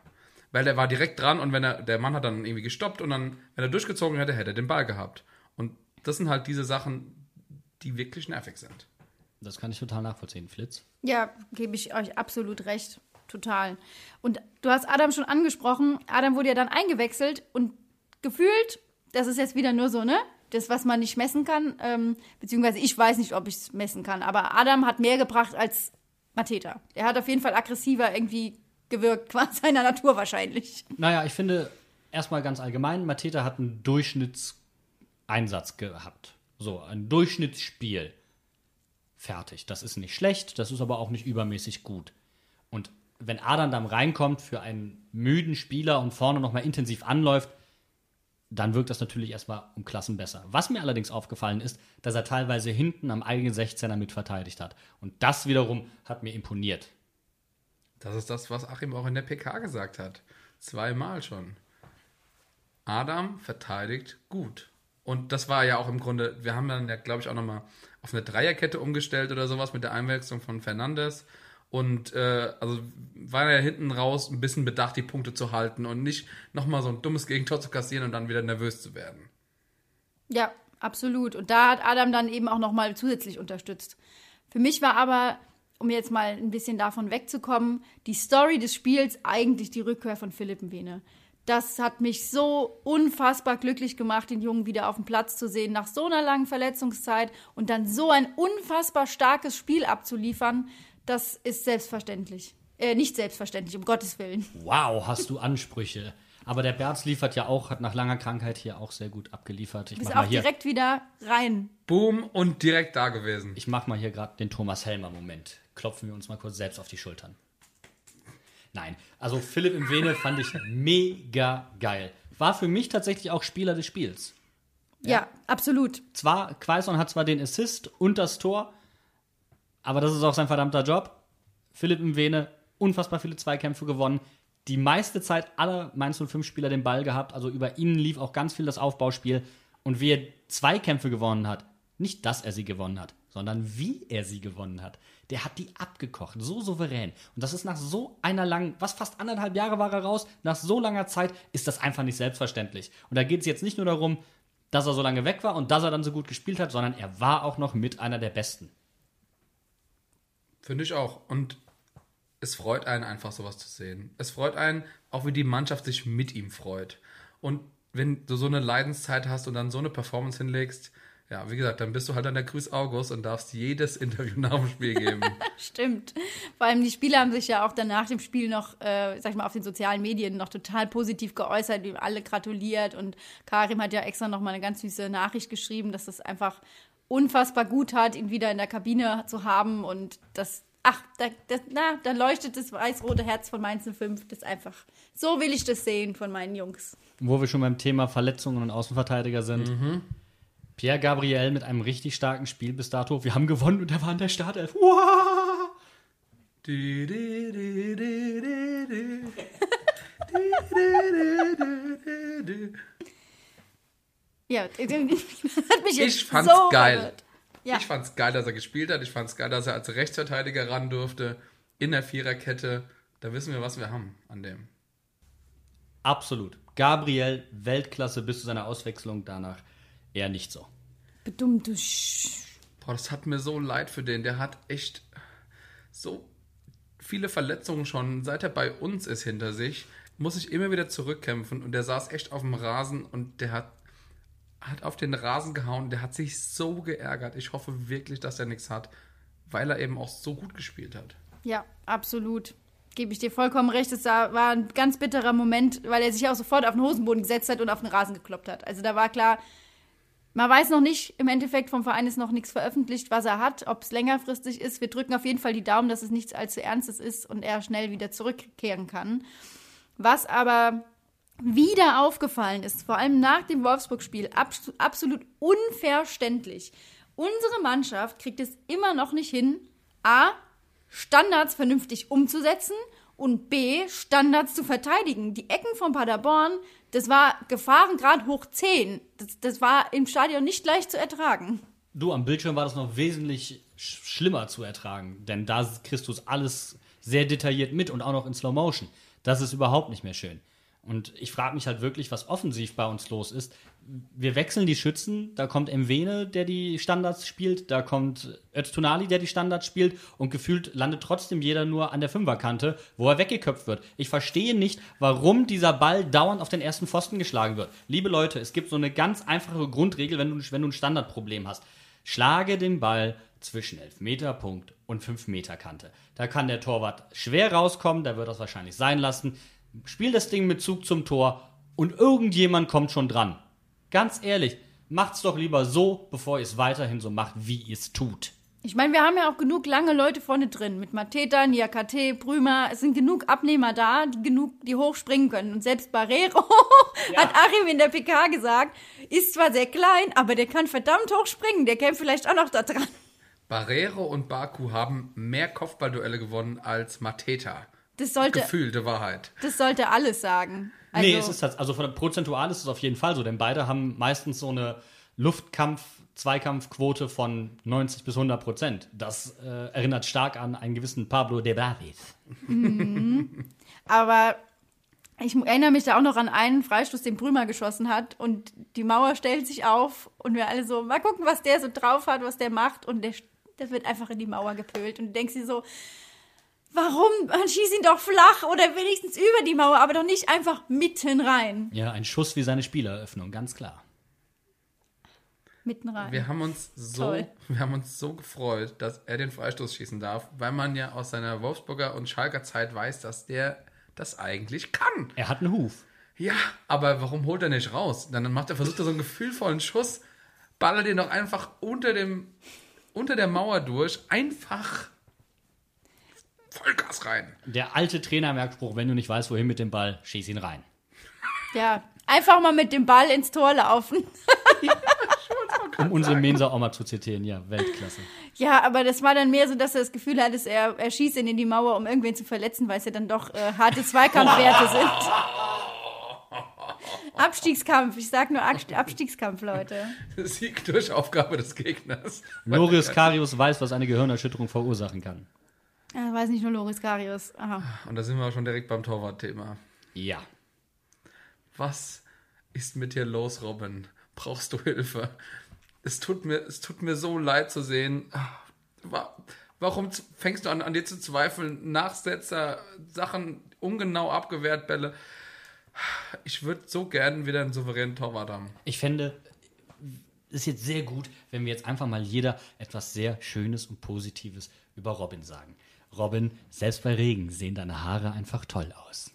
Weil der war direkt dran und wenn er, der Mann hat dann irgendwie gestoppt und dann, wenn er durchgezogen hätte, hätte er den Ball gehabt. Und das sind halt diese Sachen, die wirklich nervig sind. Das kann ich total nachvollziehen, Flitz. Ja, gebe ich euch absolut recht. Total. Und du hast Adam schon angesprochen. Adam wurde ja dann eingewechselt und gefühlt, das ist jetzt wieder nur so, ne? Das, was man nicht messen kann, ähm, beziehungsweise ich weiß nicht, ob ich es messen kann, aber Adam hat mehr gebracht als Mateta. Er hat auf jeden Fall aggressiver irgendwie gewirkt, qua seiner Natur wahrscheinlich. Naja, ich finde, erstmal ganz allgemein, Mateta hat einen Durchschnittseinsatz gehabt. So, ein Durchschnittsspiel. Fertig. Das ist nicht schlecht, das ist aber auch nicht übermäßig gut. Und wenn Adam dann reinkommt für einen müden Spieler und vorne nochmal intensiv anläuft, dann wirkt das natürlich erstmal um Klassen besser. Was mir allerdings aufgefallen ist, dass er teilweise hinten am eigenen 16er mit verteidigt hat. Und das wiederum hat mir imponiert. Das ist das, was Achim auch in der PK gesagt hat. Zweimal schon. Adam verteidigt gut. Und das war ja auch im Grunde, wir haben dann ja, glaube ich, auch nochmal auf eine Dreierkette umgestellt oder sowas mit der Einwechslung von Fernandes. Und äh, also war er hinten raus ein bisschen bedacht, die Punkte zu halten und nicht nochmal so ein dummes Gegentor zu kassieren und dann wieder nervös zu werden. Ja, absolut. Und da hat Adam dann eben auch nochmal zusätzlich unterstützt. Für mich war aber um jetzt mal ein bisschen davon wegzukommen, die Story des Spiels eigentlich die Rückkehr von Philipp Mbene. Das hat mich so unfassbar glücklich gemacht, den Jungen wieder auf dem Platz zu sehen, nach so einer langen Verletzungszeit und dann so ein unfassbar starkes Spiel abzuliefern. Das ist selbstverständlich. Äh, nicht selbstverständlich, um Gottes Willen. Wow, hast du Ansprüche. Aber der Berz liefert ja auch, hat nach langer Krankheit hier auch sehr gut abgeliefert. Ich Ist mach auch mal hier, direkt wieder rein. Boom und direkt da gewesen. ich mach mal hier gerade den Thomas Helmer Moment. Klopfen wir uns mal kurz selbst auf die Schultern. Nein, also Philipp im Vene fand ich mega geil. War für mich tatsächlich auch Spieler des Spiels. Ja, absolut. Zwar, Quaison hat zwar den Assist und das Tor, aber das ist auch sein verdammter Job. Philipp im Vene, unfassbar viele Zweikämpfe gewonnen. Die meiste Zeit aller Mainz 05-Spieler den Ball gehabt, also über ihn lief auch ganz viel das Aufbauspiel. Und wie er Zweikämpfe gewonnen hat, nicht, dass er sie gewonnen hat, sondern wie er sie gewonnen hat. Der hat die abgekocht, so souverän. Und das ist nach so einer langen, was fast anderthalb Jahre war er raus, nach so langer Zeit ist das einfach nicht selbstverständlich. Und da geht es jetzt nicht nur darum, dass er so lange weg war und dass er dann so gut gespielt hat, sondern er war auch noch mit einer der Besten. Finde ich auch. Und es freut einen einfach sowas zu sehen. Es freut einen, auch wie die Mannschaft sich mit ihm freut. Und wenn du so eine Leidenszeit hast und dann so eine Performance hinlegst, ja, wie gesagt, dann bist du halt an der Grüß August und darfst jedes Interview nach dem Spiel geben. Stimmt. Vor allem die Spieler haben sich ja auch dann nach dem Spiel noch, äh, sag ich mal, auf den sozialen Medien noch total positiv geäußert, ihm alle gratuliert und Karim hat ja extra noch mal eine ganz süße Nachricht geschrieben, dass es einfach unfassbar gut hat, ihn wieder in der Kabine zu haben und das, ach, da, das, na, da leuchtet das weiß-rote Herz von Mainz 05. Das ist einfach, so will ich das sehen von meinen Jungs. Wo wir schon beim Thema Verletzungen und Außenverteidiger sind. Pierre Gabriel mit einem richtig starken Spiel bis dato. Wir haben gewonnen und er war in der Startelf. Du. Ja, hat mich jetzt Ich fand's so geil. Ja. Ich fand's geil, dass er gespielt hat. Ich fand's geil, dass er als Rechtsverteidiger ran durfte. In der Viererkette. Da wissen wir, was wir haben an dem. Absolut. Gabriel, Weltklasse bis zu seiner Auswechslung danach eher nicht so. Bedummt, du Sch Boah, das hat mir so leid für den. Der hat echt so viele Verletzungen schon, seit er bei uns ist hinter sich, muss sich immer wieder zurückkämpfen und der saß echt auf dem Rasen und der hat, hat auf den Rasen gehauen. Der hat sich so geärgert. Ich hoffe wirklich, dass er nichts hat, weil er eben auch so gut gespielt hat. Ja, absolut. Gebe ich dir vollkommen recht. Es war war ein ganz bitterer Moment, weil er sich auch sofort auf den Hosenboden gesetzt hat und auf den Rasen gekloppt hat. Also da war klar, man weiß noch nicht, im Endeffekt vom Verein ist noch nichts veröffentlicht, was er hat, ob es längerfristig ist. Wir drücken auf jeden Fall die Daumen, dass es nichts allzu Ernstes ist und er schnell wieder zurückkehren kann. Was aber wieder aufgefallen ist, vor allem nach dem Wolfsburg-Spiel, abs absolut unverständlich. Unsere Mannschaft kriegt es immer noch nicht hin, A, Standards vernünftig umzusetzen und B, Standards zu verteidigen. Die Ecken von Paderborn, das war Gefahrengrad hoch 10. Das, das war im Stadion nicht leicht zu ertragen. Du, am Bildschirm war das noch wesentlich sch schlimmer zu ertragen, denn da kriegst du es alles sehr detailliert mit und auch noch in Slow Motion. Das ist überhaupt nicht mehr schön. Und ich frage mich halt wirklich, was offensiv bei uns los ist. Wir wechseln die Schützen, da kommt Mwene, der die Standards spielt, da kommt Öztunali, der die Standards spielt und gefühlt landet trotzdem jeder nur an der Fünferkante, wo er weggeköpft wird. Ich verstehe nicht, warum dieser Ball dauernd auf den ersten Pfosten geschlagen wird. Liebe Leute, es gibt so eine ganz einfache Grundregel, wenn du, wenn du ein Standardproblem hast. Schlage den Ball zwischen Elfmeterpunkt und 5-Meter-Kante. Da kann der Torwart schwer rauskommen, der wird das wahrscheinlich sein lassen. Spiel das Ding mit Zug zum Tor und irgendjemand kommt schon dran. Ganz ehrlich, macht's doch lieber so, bevor ihr es weiterhin so macht, wie ihr es tut. Ich meine, wir haben ja auch genug lange Leute vorne drin. Mit Mateta, Niakate, Prümer. Es sind genug Abnehmer da, die genug, die hochspringen können. Und selbst Barrero, hat Achim in der PK gesagt, ist zwar sehr klein, aber der kann verdammt hoch springen. Der kämpft vielleicht auch noch da dran. Barrero und Baku haben mehr Kopfballduelle gewonnen als Mateta. Das sollte, Gefühlte Wahrheit. das sollte alles sagen. Also, nee, es ist tats- also von der prozentual ist es auf jeden Fall so, denn beide haben meistens so eine Luftkampf Zweikampfquote von 90 bis 100 Prozent. Das äh, erinnert stark an einen gewissen Pablo de Barris. Aber ich erinnere mich da auch noch an einen Freistoß, den Brümer geschossen hat. Und die Mauer stellt sich auf und wir alle so, mal gucken, was der so drauf hat, was der macht. Und der Der wird einfach in die Mauer gepölt und du denkst dir so, warum? Man schießt ihn doch flach oder wenigstens über die Mauer, aber doch nicht einfach mitten rein. Ja, ein Schuss wie seine Spieleröffnung, ganz klar. Mitten rein. Wir haben uns so, Toll. wir haben uns so gefreut, dass er den Freistoß schießen darf, weil man ja aus seiner Wolfsburger und Schalker Zeit weiß, dass der das eigentlich kann. Er hat einen Huf. Ja, aber warum holt er nicht raus? Dann macht er, versucht er so einen gefühlvollen Schuss, ballert den doch einfach unter dem, unter der Mauer durch, einfach Vollgas rein. Der alte Trainermerkspruch, wenn du nicht weißt, wohin mit dem Ball, schieß ihn rein. Ja, einfach mal mit dem Ball ins Tor laufen. Um unsere Mensa auch mal zu zitieren, ja, Weltklasse. Ja, aber das war dann mehr so, dass er das Gefühl hat, dass er, er schießt ihn in die Mauer, um irgendwen zu verletzen, weil es ja dann doch äh, harte Zweikampfwerte sind. Abstiegskampf, ich sag nur Ab- Abstiegskampf, Leute. Sieg durch Aufgabe des Gegners. Loris Karius weiß, was eine Gehirnerschütterung verursachen kann. Ja, weiß nicht nur Loris Karius. Aha. Und da sind wir auch schon direkt beim Torwartthema. Ja. Was ist mit dir los, Robin? Brauchst du Hilfe? Es tut mir, es tut mir so leid zu sehen. Wa- Warum fängst du an, an dir zu zweifeln? Nachsetzer, Sachen ungenau abgewehrt, Bälle. Ich würde so gern wieder einen souveränen Torwart haben. Ich fände, es ist jetzt sehr gut, wenn wir jetzt einfach mal jeder etwas sehr Schönes und Positives über Robin sagen. Robin, selbst bei Regen sehen deine Haare einfach toll aus.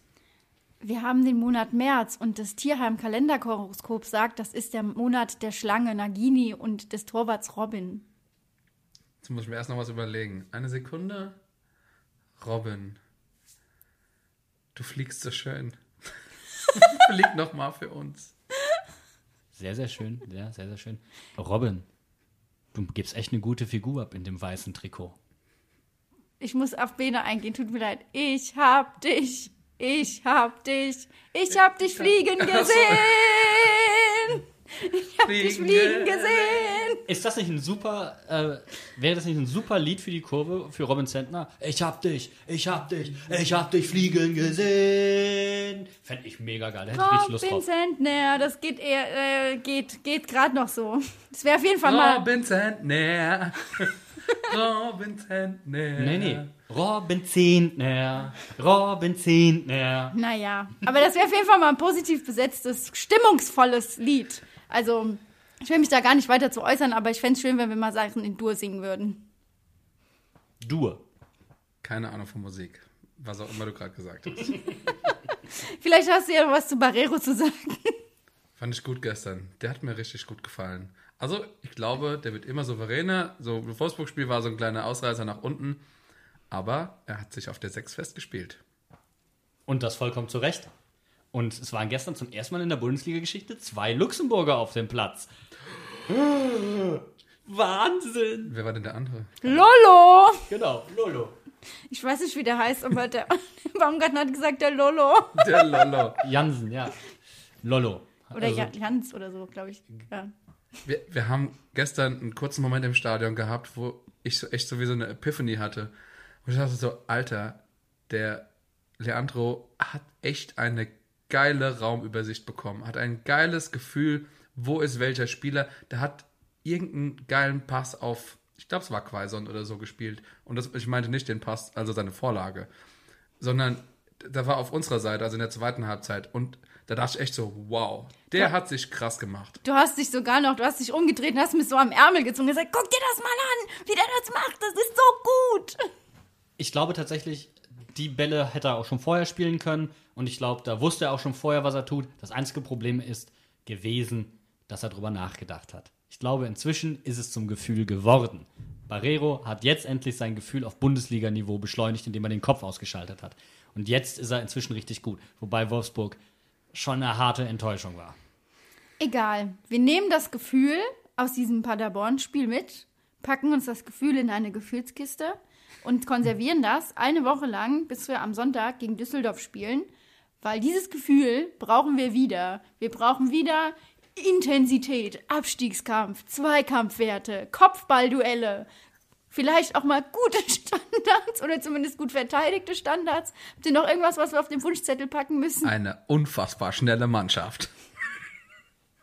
Wir haben den Monat März und das Tierheim Kalenderhoroskop sagt, das ist der Monat der Schlange Nagini und des Torwarts Robin. Jetzt muss ich mir erst noch was überlegen. Eine Sekunde. Robin. Du fliegst so schön. Flieg noch mal für uns. Sehr, sehr schön. Ja, sehr, sehr schön. Robin, du gibst echt eine gute Figur ab in dem weißen Trikot. Ich muss auf Bene eingehen, tut mir leid. Ich hab dich, ich hab dich, ich hab dich fliegen gesehen. Ich hab dich Fliegen fliegen gesehen. Ist das nicht ein super, äh, wäre das nicht ein super Lied für die Kurve, für Robin Sentner? Ich hab dich, ich hab dich, ich hab dich fliegen gesehen. Fände ich mega geil, da hätte ich richtig Lust Robin drauf. Sentner, das geht eher, äh, geht, geht gerade noch so. Das wäre auf jeden Fall mal. Robin Sentner. Robin Sentner. Nee, nee. Robin Zehntner, Robin Zehntner. Naja, aber das wäre auf jeden Fall mal ein positiv besetztes, stimmungsvolles Lied. Also, ich will mich da gar nicht weiter zu äußern, aber ich fände es schön, wenn wir mal Sachen in Dur singen würden. Dur. Keine Ahnung von Musik. Was auch immer du gerade gesagt hast. Vielleicht hast du ja noch was zu Barrero zu sagen. Fand ich gut gestern. Der hat mir richtig gut gefallen. Also, ich glaube, der wird immer souveräner. So, das Wolfsburg-Spiel war so ein kleiner Ausreißer nach unten. Aber er hat sich auf der 6 festgespielt. Und das vollkommen zu Recht. Und es waren gestern zum ersten Mal in der Bundesliga-Geschichte zwei Luxemburger auf dem Platz. Wahnsinn! Wer war denn der andere? Lolo! Genau, Lolo. Ich weiß nicht, wie der heißt, aber der Baumgarten hat gesagt, der Lolo. Der Lolo. Jansen, ja. Lolo. Oder Also, Ja- Jans oder so, glaube ich. Ja. Wir, wir haben gestern einen kurzen Moment im Stadion gehabt, wo ich so echt sowieso eine Epiphany hatte. Und ich dachte so, Alter, der Leandro hat echt eine geile Raumübersicht bekommen, hat ein geiles Gefühl, wo ist welcher Spieler. Der hat irgendeinen geilen Pass auf, ich glaube, es war Quaison oder so gespielt. Und das, ich meinte nicht den Pass, also seine Vorlage, sondern da war auf unserer Seite, also in der zweiten Halbzeit. Und da dachte ich echt so, wow, der hat sich krass gemacht. Du hast dich sogar noch, du hast dich umgedreht und hast mich so am Ärmel gezogen und gesagt, guck dir das mal an, wie der das macht, das ist so gut. ich glaube tatsächlich, die Bälle hätte er auch schon vorher spielen können. Und ich glaube, da wusste er auch schon vorher, was er tut. Das einzige Problem ist gewesen, dass er drüber nachgedacht hat. Ich glaube, inzwischen ist es zum Gefühl geworden. Barrero hat jetzt endlich sein Gefühl auf Bundesliga-Niveau beschleunigt, indem er den Kopf ausgeschaltet hat. Und jetzt ist er inzwischen richtig gut. Wobei Wolfsburg schon eine harte Enttäuschung war. Egal, wir nehmen das Gefühl aus diesem Paderborn-Spiel mit, packen uns das Gefühl in eine Gefühlskiste und konservieren das eine Woche lang, bis wir am Sonntag gegen Düsseldorf spielen, weil dieses Gefühl brauchen wir wieder. Wir brauchen wieder Intensität, Abstiegskampf, Zweikampfwerte, Kopfballduelle, vielleicht auch mal gute Standards oder zumindest gut verteidigte Standards. Habt ihr noch irgendwas, was wir auf den Wunschzettel packen müssen? Eine unfassbar schnelle Mannschaft.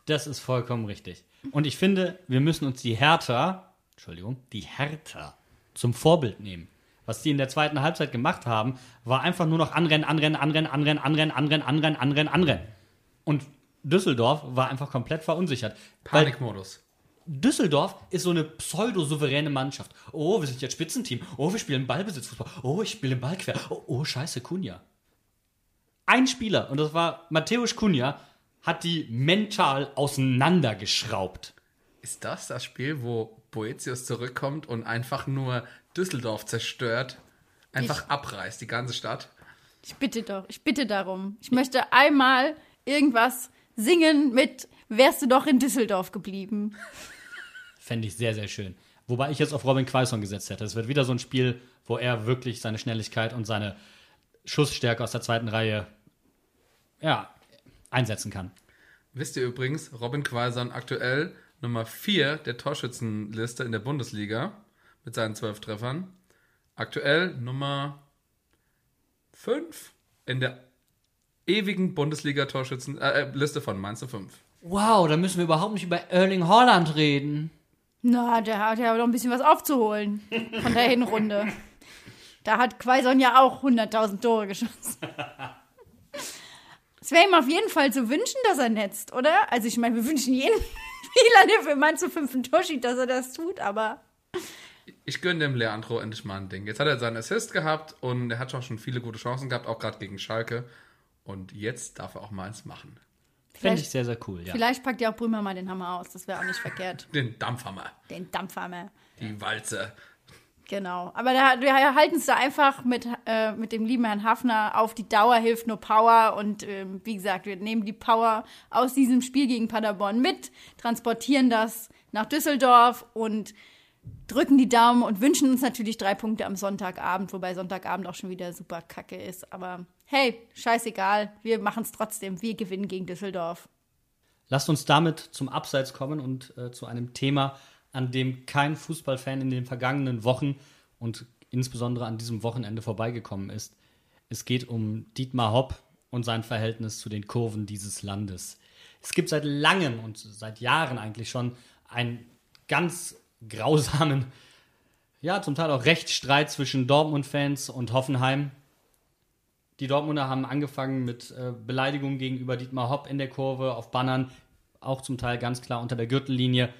Das ist vollkommen richtig. Und ich finde, wir müssen uns die Hertha, Entschuldigung, die Hertha zum Vorbild nehmen. Was die in der zweiten Halbzeit gemacht haben, war einfach nur noch anrennen, anrennen, anrennen, anrennen, anrennen, anrennen, anrennen, anrennen, anrennen. Und Düsseldorf war einfach komplett verunsichert. Weil Panikmodus. Düsseldorf ist so eine pseudo-souveräne Mannschaft. Oh, wir sind jetzt Spitzenteam. Oh, wir spielen Ballbesitzfußball. Oh, ich spiele den Ball quer. Oh, oh scheiße, Kunja. Ein Spieler, und das war Matthäus Kunja, hat die mental auseinandergeschraubt. Ist das das Spiel, wo Boetius zurückkommt und einfach nur Düsseldorf zerstört? Einfach abreißt, die ganze Stadt? Ich bitte doch, ich bitte darum. Ich möchte einmal irgendwas singen mit Wärst du doch in Düsseldorf geblieben. Fände ich sehr, sehr schön. Wobei ich jetzt auf Robin Quaison gesetzt hätte. Es wird wieder so ein Spiel, wo er wirklich seine Schnelligkeit und seine Schussstärke aus der zweiten Reihe ja, einsetzen kann. Wisst ihr übrigens, Robin Quaison aktuell Nummer 4 der Torschützenliste in der Bundesliga mit seinen 12 Treffern. Aktuell Nummer 5 in der ewigen Bundesliga-Torschützenliste von Mainz 5. Wow, da müssen wir überhaupt nicht über Erling Haaland reden. Na, der hat ja noch ein bisschen was aufzuholen von der Hinrunde. Da hat Quaison ja auch 100.000 Tore geschossen. Es wäre ihm auf jeden Fall zu wünschen, dass er netzt, oder? Also ich meine, wir wünschen jeden Spieler, der für Mainz zu fünf ein Tor schießt, dass er das tut, aber Ich gönne dem Leandro endlich mal ein Ding. Jetzt hat er seinen Assist gehabt und er hat auch schon viele gute Chancen gehabt, auch gerade gegen Schalke. Und jetzt darf er auch mal eins machen. Fände Vielleicht- ich sehr, sehr cool, ja. vielleicht packt ja auch Brümer mal den Hammer aus. Das wäre auch nicht verkehrt. Den Dampfhammer, Den Dampfhammer. die Walze. Genau. Aber da, wir halten es da einfach mit, äh, mit dem lieben Herrn Hafner auf die Dauer hilft nur Power. Und ähm, wie gesagt, wir nehmen die Power aus diesem Spiel gegen Paderborn mit, transportieren das nach Düsseldorf und drücken die Daumen und wünschen uns natürlich drei Punkte am Sonntagabend, wobei Sonntagabend auch schon wieder super kacke ist. Aber hey, scheißegal, wir machen es trotzdem. Wir gewinnen gegen Düsseldorf. Lasst uns damit zum Abseits kommen und äh, zu einem Thema, an dem kein Fußballfan in den vergangenen Wochen und insbesondere an diesem Wochenende vorbeigekommen ist. Es geht um Dietmar Hopp und sein Verhältnis zu den Kurven dieses Landes. Es gibt seit langem und seit Jahren eigentlich schon einen ganz grausamen, ja, zum Teil auch Rechtsstreit zwischen Dortmund-Fans und Hoffenheim. Die Dortmunder haben angefangen mit äh, Beleidigungen gegenüber Dietmar Hopp in der Kurve, auf Bannern, auch zum Teil ganz klar unter der Gürtellinie.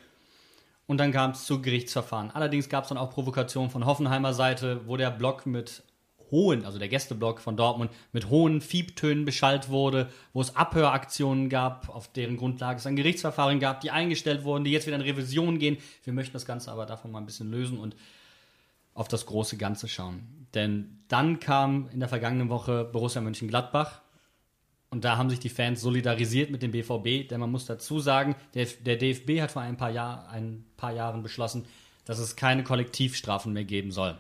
Und dann kam es zu Gerichtsverfahren. Allerdings gab es dann auch Provokationen von Hoffenheimer Seite, wo der Block mit hohen, also der Gästeblock von Dortmund, mit hohen Fiebtönen beschallt wurde, wo es Abhöraktionen gab, auf deren Grundlage es ein Gerichtsverfahren gab, die eingestellt wurden, die jetzt wieder in Revision gehen. Wir möchten das Ganze aber davon mal ein bisschen lösen und auf das große Ganze schauen. Denn dann kam in der vergangenen Woche Borussia Mönchengladbach und da haben sich die Fans solidarisiert mit dem BVB, denn man muss dazu sagen, der, der DFB hat vor ein paar, Jahr, ein paar Jahren beschlossen, dass es keine Kollektivstrafen mehr geben soll.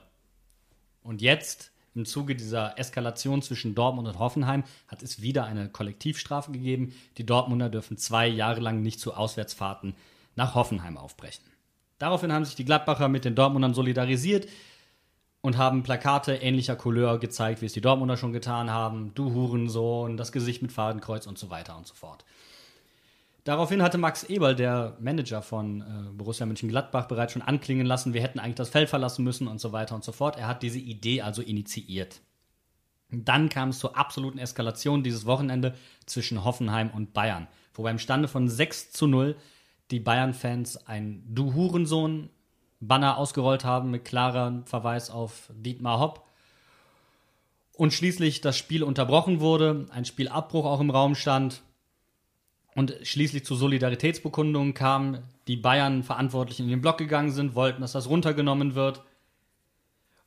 Und jetzt, im Zuge dieser Eskalation zwischen Dortmund und Hoffenheim, hat es wieder eine Kollektivstrafe gegeben. Die Dortmunder dürfen zwei Jahre lang nicht zu Auswärtsfahrten nach Hoffenheim aufbrechen. Daraufhin haben sich die Gladbacher mit den Dortmundern solidarisiert und haben Plakate ähnlicher Couleur gezeigt, wie es die Dortmunder schon getan haben. Du Hurensohn, das Gesicht mit Fadenkreuz und so weiter und so fort. Daraufhin hatte Max Eberl, der Manager von äh, Borussia Mönchengladbach, bereits schon anklingen lassen, wir hätten eigentlich das Feld verlassen müssen und so weiter und so fort. Er hat diese Idee also initiiert. Dann kam es zur absoluten Eskalation dieses Wochenende zwischen Hoffenheim und Bayern, wo beim Stande von 6 zu 0 die Bayern-Fans ein Du Hurensohn Banner ausgerollt haben mit klarem Verweis auf Dietmar Hopp. Und schließlich das Spiel unterbrochen wurde, ein Spielabbruch auch im Raum stand. Und schließlich zu Solidaritätsbekundungen kam, die Bayern-Verantwortlichen in den Block gegangen sind, wollten, dass das runtergenommen wird.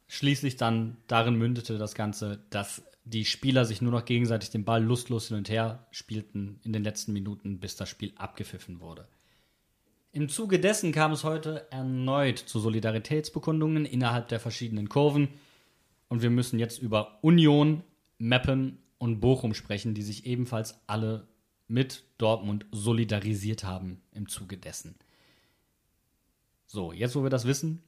Schließlich dann darin mündete das Ganze, dass die Spieler sich nur noch gegenseitig den Ball lustlos hin und her spielten in den letzten Minuten, bis das Spiel abgepfiffen wurde. Im Zuge dessen kam es heute erneut zu Solidaritätsbekundungen innerhalb der verschiedenen Kurven. Und wir müssen jetzt über Union, Meppen und Bochum sprechen, die sich ebenfalls alle mit Dortmund solidarisiert haben im Zuge dessen. So, jetzt wo wir das wissen,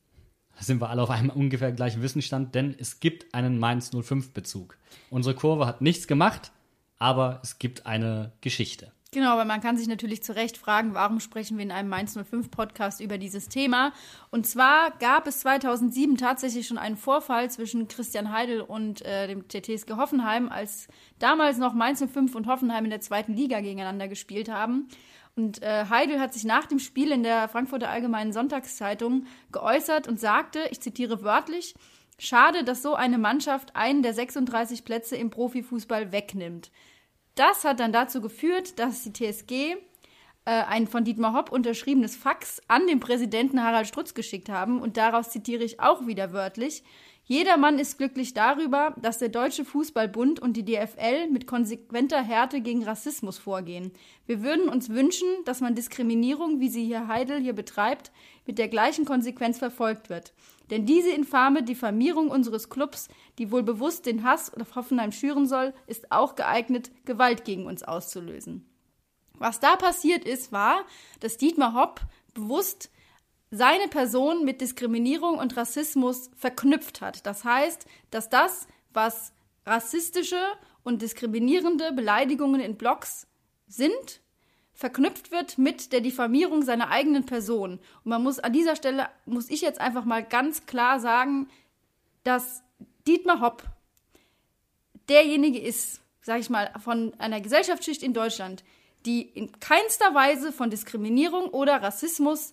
sind wir alle auf einem ungefähr gleichen Wissensstand, denn es gibt einen Mainz 05 Bezug. Unsere Kurve hat nichts gemacht, aber es gibt eine Geschichte. Genau, aber man kann sich natürlich zu Recht fragen, warum sprechen wir in einem Mainz 05 Podcast über dieses Thema? Und zwar gab es 2007 tatsächlich schon einen Vorfall zwischen Christian Heidel und äh, dem TTSG Hoffenheim, als damals noch Mainz 05 und Hoffenheim in der zweiten Liga gegeneinander gespielt haben. Und äh, Heidel hat sich nach dem Spiel in der Frankfurter Allgemeinen Sonntagszeitung geäußert und sagte, ich zitiere wörtlich, schade, dass so eine Mannschaft einen der 36 Plätze im Profifußball wegnimmt. Das hat dann dazu geführt, dass die TSG äh, ein von Dietmar Hopp unterschriebenes Fax an den Präsidenten Harald Strutz geschickt haben. Und daraus zitiere ich auch wieder wörtlich. Jedermann ist glücklich darüber, dass der Deutsche Fußballbund und die DFL mit konsequenter Härte gegen Rassismus vorgehen. Wir würden uns wünschen, dass man Diskriminierung, wie sie hier Heidel hier betreibt, mit der gleichen Konsequenz verfolgt wird. Denn diese infame Diffamierung unseres Clubs, die wohl bewusst den Hass auf Hoffenheim schüren soll, ist auch geeignet, Gewalt gegen uns auszulösen. Was da passiert ist, war, dass Dietmar Hopp bewusst seine Person mit Diskriminierung und Rassismus verknüpft hat. Das heißt, dass das, was rassistische und diskriminierende Beleidigungen in Blogs sind, verknüpft wird mit der Diffamierung seiner eigenen Person. Und man muss an dieser Stelle, muss ich jetzt einfach mal ganz klar sagen, dass Dietmar Hopp derjenige ist, sag ich mal, von einer Gesellschaftsschicht in Deutschland, die in keinster Weise von Diskriminierung oder Rassismus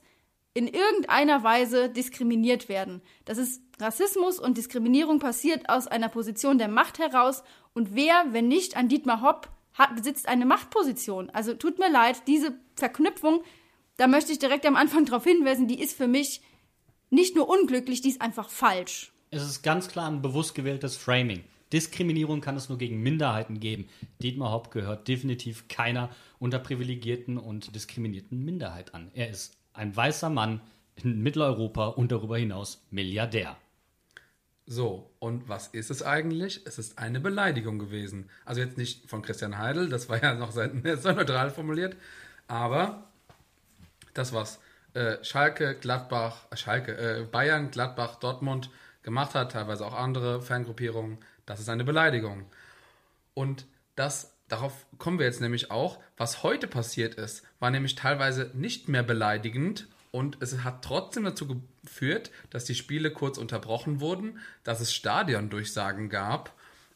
in irgendeiner Weise diskriminiert werden. Das ist Rassismus und Diskriminierung passiert aus einer Position der Macht heraus. Und wer, wenn nicht an Dietmar Hopp, hat, besitzt eine Machtposition. Also tut mir leid, diese Verknüpfung, da möchte ich direkt am Anfang darauf hinweisen, die ist für mich nicht nur unglücklich, die ist einfach falsch. Es ist ganz klar ein bewusst gewähltes Framing. Diskriminierung kann es nur gegen Minderheiten geben. Dietmar Hopp gehört definitiv keiner unterprivilegierten und diskriminierten Minderheit an. Er ist ein weißer Mann in Mitteleuropa und darüber hinaus Milliardär. So, und was ist es eigentlich? Es ist eine Beleidigung gewesen. Also jetzt nicht von Christian Heidel, das war ja noch sehr, sehr neutral formuliert, aber das, was äh, Schalke, Gladbach, äh, Schalke, äh, Bayern, Gladbach, Dortmund gemacht hat, teilweise auch andere Fangruppierungen, das ist eine Beleidigung. Und das darauf kommen wir jetzt nämlich auch, was heute passiert ist, war nämlich teilweise nicht mehr beleidigend und es hat trotzdem dazu geführt, dass die Spiele kurz unterbrochen wurden, dass es Stadiondurchsagen gab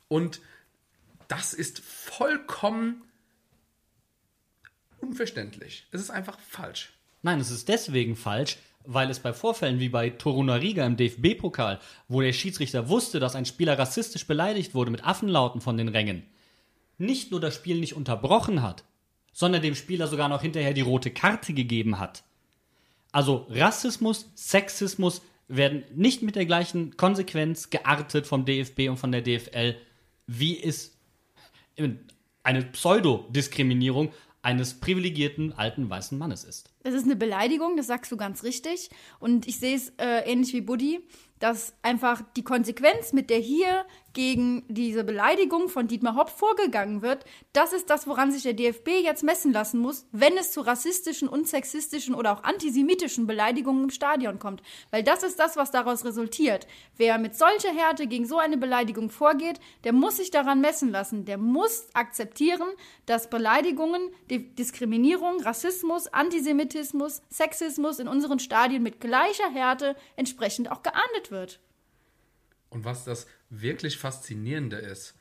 und das ist vollkommen unverständlich. Es ist einfach falsch. Nein, es ist deswegen falsch, weil es bei Vorfällen wie bei Toruna Riga im DFB-Pokal, wo der Schiedsrichter wusste, dass ein Spieler rassistisch beleidigt wurde mit Affenlauten von den Rängen, nicht nur das Spiel nicht unterbrochen hat, sondern dem Spieler sogar noch hinterher die rote Karte gegeben hat. Also Rassismus, Sexismus werden nicht mit der gleichen Konsequenz geartet vom DFB und von der DFL, wie es eine Pseudodiskriminierung eines privilegierten alten weißen Mannes ist. Das ist eine Beleidigung, das sagst du ganz richtig. Und ich sehe es äh, ähnlich wie Buddy dass einfach die Konsequenz, mit der hier gegen diese Beleidigung von Dietmar Hopp vorgegangen wird, das ist das, woran sich der DFB jetzt messen lassen muss, wenn es zu rassistischen und sexistischen oder auch antisemitischen Beleidigungen im Stadion kommt. Weil das ist das, was daraus resultiert. Wer mit solcher Härte gegen so eine Beleidigung vorgeht, der muss sich daran messen lassen. Der muss akzeptieren, dass Beleidigungen, Diskriminierung, Rassismus, Antisemitismus, Sexismus in unseren Stadien mit gleicher Härte entsprechend auch geahndet wird. Und was das wirklich Faszinierende ist,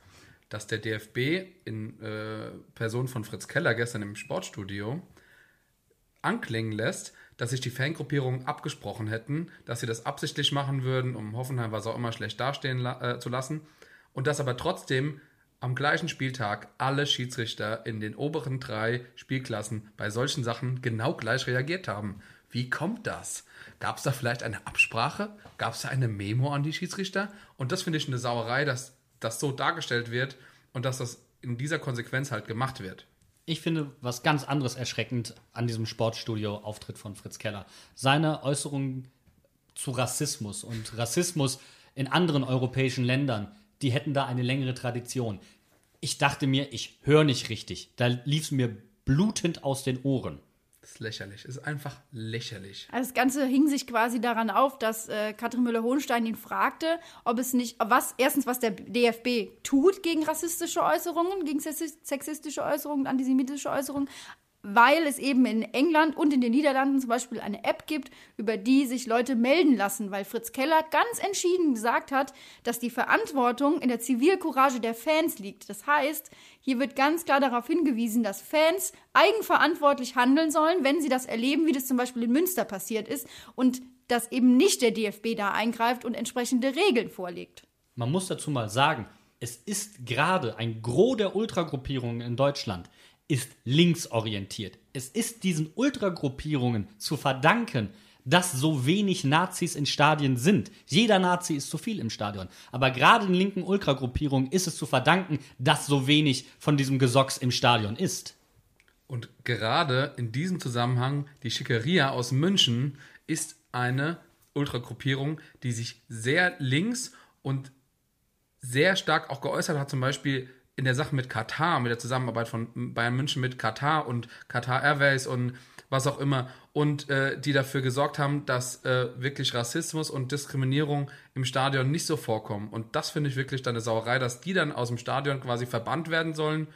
dass der DFB in äh, Person von Fritz Keller gestern im Sportstudio anklingen lässt, dass sich die Fangruppierungen abgesprochen hätten, dass sie das absichtlich machen würden, um Hoffenheim was auch immer schlecht dastehen la äh, zu lassen. Und dass aber trotzdem am gleichen Spieltag alle Schiedsrichter in den oberen drei Spielklassen bei solchen Sachen genau gleich reagiert haben. Wie kommt das? Gab es da vielleicht eine Absprache? Gab es da eine Memo an die Schiedsrichter? Und das finde ich eine Sauerei, dass das so dargestellt wird und dass das in dieser Konsequenz halt gemacht wird. Ich finde was ganz anderes erschreckend an diesem Sportstudio-Auftritt von Fritz Keller. Seine Äußerungen zu Rassismus und Rassismus in anderen europäischen Ländern, die hätten da eine längere Tradition. Ich dachte mir, ich höre nicht richtig. Da lief es mir blutend aus den Ohren. Das ist lächerlich. Das ist einfach lächerlich. Also das Ganze hing sich quasi daran auf, dass äh, Katrin Müller-Hohenstein ihn fragte, ob es nicht, was, erstens, was der DFB tut gegen rassistische Äußerungen, gegen sexistische Äußerungen, antisemitische Äußerungen, weil es eben in England und in den Niederlanden zum Beispiel eine App gibt, über die sich Leute melden lassen, weil Fritz Keller ganz entschieden gesagt hat, dass die Verantwortung in der Zivilcourage der Fans liegt. Das heißt, hier wird ganz klar darauf hingewiesen, dass Fans eigenverantwortlich handeln sollen, wenn sie das erleben, wie das zum Beispiel in Münster passiert ist und dass eben nicht der DFB da eingreift und entsprechende Regeln vorlegt. Man muss dazu mal sagen, es ist gerade ein Gros der Ultragruppierungen in Deutschland ist linksorientiert. Es ist diesen Ultragruppierungen zu verdanken, dass so wenig Nazis in Stadien sind. Jeder Nazi ist zu viel im Stadion. Aber gerade den linken Ultragruppierungen ist es zu verdanken, dass so wenig von diesem Gesocks im Stadion ist. Und gerade in diesem Zusammenhang, die Schickeria aus München ist eine Ultragruppierung, die sich sehr links und sehr stark auch geäußert hat, zum Beispiel in der Sache mit Katar, mit der Zusammenarbeit von Bayern München mit Katar und Katar Airways und was auch immer und äh, die dafür gesorgt haben, dass äh, wirklich Rassismus und Diskriminierung im Stadion nicht so vorkommen. Und das finde ich wirklich dann eine Sauerei, dass die dann aus dem Stadion quasi verbannt werden sollen,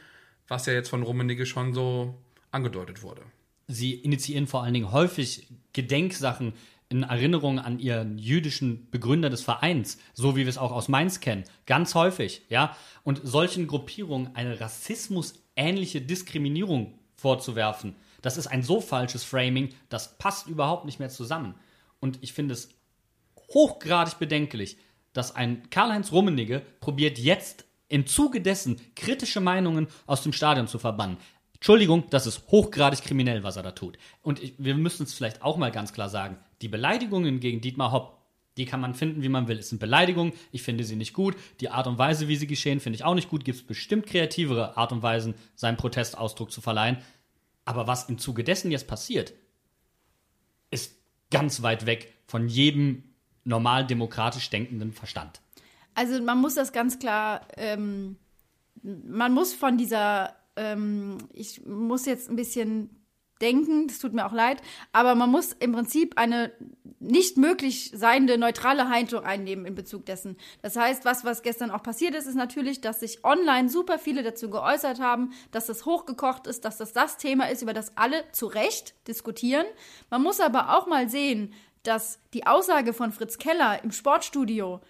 was ja jetzt von Rummenigge schon so angedeutet wurde. Sie initiieren vor allen Dingen häufig Gedenksachen, in Erinnerung an ihren jüdischen Begründer des Vereins, so wie wir es auch aus Mainz kennen, ganz häufig, ja, und solchen Gruppierungen eine rassismusähnliche Diskriminierung vorzuwerfen, das ist ein so falsches Framing, das passt überhaupt nicht mehr zusammen. Und ich finde es hochgradig bedenklich, dass ein Karl-Heinz Rummenigge probiert jetzt im Zuge dessen kritische Meinungen aus dem Stadion zu verbannen. Entschuldigung, das ist hochgradig kriminell, was er da tut. Und ich, wir müssen es vielleicht auch mal ganz klar sagen. Die Beleidigungen gegen Dietmar Hopp, die kann man finden, wie man will. Es sind Beleidigungen, ich finde sie nicht gut. Die Art und Weise, wie sie geschehen, finde ich auch nicht gut. Gibt es bestimmt kreativere Art und Weisen, seinem Protest Ausdruck zu verleihen. Aber was im Zuge dessen jetzt passiert, ist ganz weit weg von jedem normal demokratisch denkenden Verstand. Also man muss das ganz klar, ähm, man muss von dieser ähm, ich muss jetzt ein bisschen denken, das tut mir auch leid, aber man muss im Prinzip eine nicht möglich seiende neutrale Haltung einnehmen in Bezug dessen. Das heißt, was, was gestern auch passiert ist, ist natürlich, dass sich online super viele dazu geäußert haben, dass das hochgekocht ist, dass das das Thema ist, über das alle zu Recht diskutieren. Man muss aber auch mal sehen, dass die Aussage von Fritz Keller im Sportstudio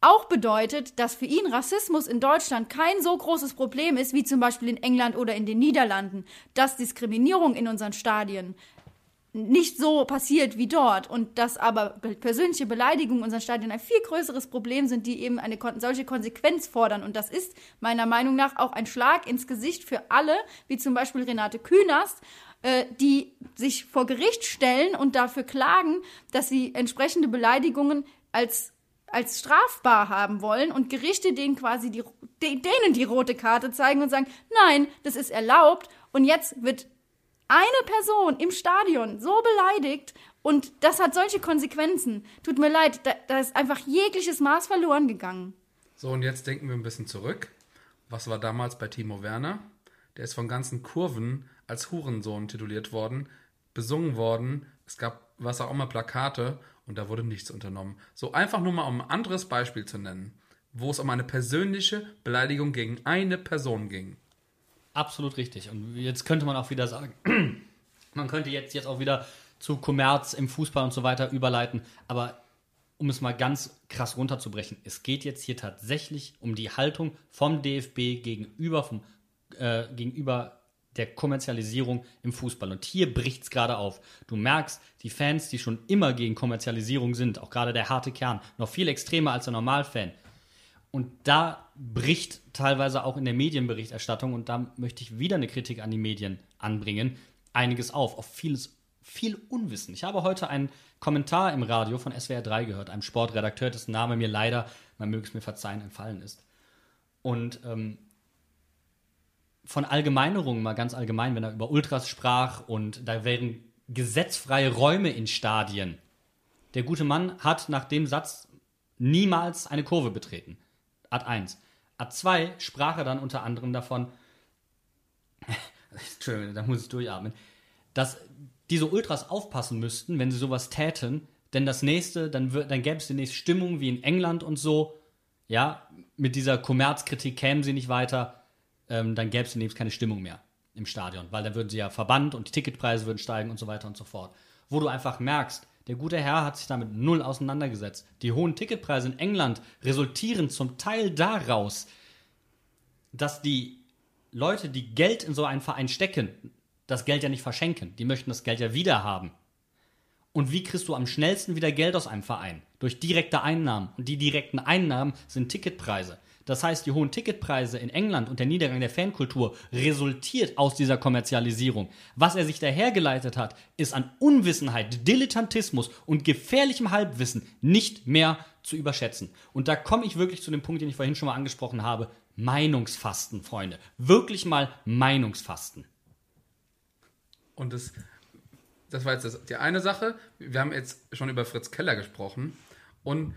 auch bedeutet, dass für ihn Rassismus in Deutschland kein so großes Problem ist wie zum Beispiel in England oder in den Niederlanden, dass Diskriminierung in unseren Stadien nicht so passiert wie dort und dass aber persönliche Beleidigungen in unseren Stadien ein viel größeres Problem sind, die eben eine solche Konsequenz fordern. Und das ist meiner Meinung nach auch ein Schlag ins Gesicht für alle, wie zum Beispiel Renate Künast, äh, die sich vor Gericht stellen und dafür klagen, dass sie entsprechende Beleidigungen als als strafbar haben wollen und Gerichte denen quasi die, denen die rote Karte zeigen und sagen, nein, das ist erlaubt und jetzt wird eine Person im Stadion so beleidigt und das hat solche Konsequenzen. Tut mir leid, da, da ist einfach jegliches Maß verloren gegangen. So, und jetzt denken wir ein bisschen zurück. Was war damals bei Timo Werner? Der ist von ganzen Kurven als Hurensohn tituliert worden, besungen worden. Es gab, was auch immer, Plakate und da wurde nichts unternommen. So einfach nur mal, um ein anderes Beispiel zu nennen, wo es um eine persönliche Beleidigung gegen eine Person ging. Absolut richtig. Und jetzt könnte man auch wieder sagen, man könnte jetzt, jetzt auch wieder zu Kommerz im Fußball und so weiter überleiten. Aber um es mal ganz krass runterzubrechen, es geht jetzt hier tatsächlich um die Haltung vom DFB gegenüber, vom, äh, gegenüber der Kommerzialisierung im Fußball. Und hier bricht es gerade auf. Du merkst, die Fans, die schon immer gegen Kommerzialisierung sind, auch gerade der harte Kern, noch viel extremer als der Normalfan. Und da bricht teilweise auch in der Medienberichterstattung, und da möchte ich wieder eine Kritik an die Medien anbringen, einiges auf, auf vieles, viel Unwissen. Ich habe heute einen Kommentar im Radio von SWR 3 gehört, einem Sportredakteur, dessen Name mir leider, man möge es mir verzeihen, entfallen ist. Und ähm, von Allgemeinerungen mal ganz allgemein, wenn er über Ultras sprach und da wären gesetzfreie Räume in Stadien. Der gute Mann hat nach dem Satz niemals eine Kurve betreten. Ad 1. Ad 2 sprach er dann unter anderem davon, Entschuldigung, da muss ich durchatmen, dass diese Ultras aufpassen müssten, wenn sie sowas täten, denn das nächste, dann, dann gäbe es demnächst Stimmung wie in England und so, ja, mit dieser Kommerzkritik kämen sie nicht weiter, ähm, dann gäbe es demnächst keine Stimmung mehr im Stadion, weil dann würden sie ja verbannt und die Ticketpreise würden steigen und so weiter und so fort. Wo du einfach merkst, der gute Herr hat sich damit null auseinandergesetzt. Die hohen Ticketpreise in England resultieren zum Teil daraus, dass die Leute, die Geld in so einen Verein stecken, das Geld ja nicht verschenken. Die möchten das Geld ja wieder haben. Und wie kriegst du am schnellsten wieder Geld aus einem Verein? Durch direkte Einnahmen. Und die direkten Einnahmen sind Ticketpreise. Das heißt, die hohen Ticketpreise in England und der Niedergang der Fankultur resultiert aus dieser Kommerzialisierung. Was er sich dahergeleitet hat, ist an Unwissenheit, Dilettantismus und gefährlichem Halbwissen nicht mehr zu überschätzen. Und da komme ich wirklich zu dem Punkt, den ich vorhin schon mal angesprochen habe. Meinungsfasten, Freunde. Wirklich mal Meinungsfasten. Und das, das war jetzt das, die eine Sache. Wir haben jetzt schon über Fritz Keller gesprochen. Und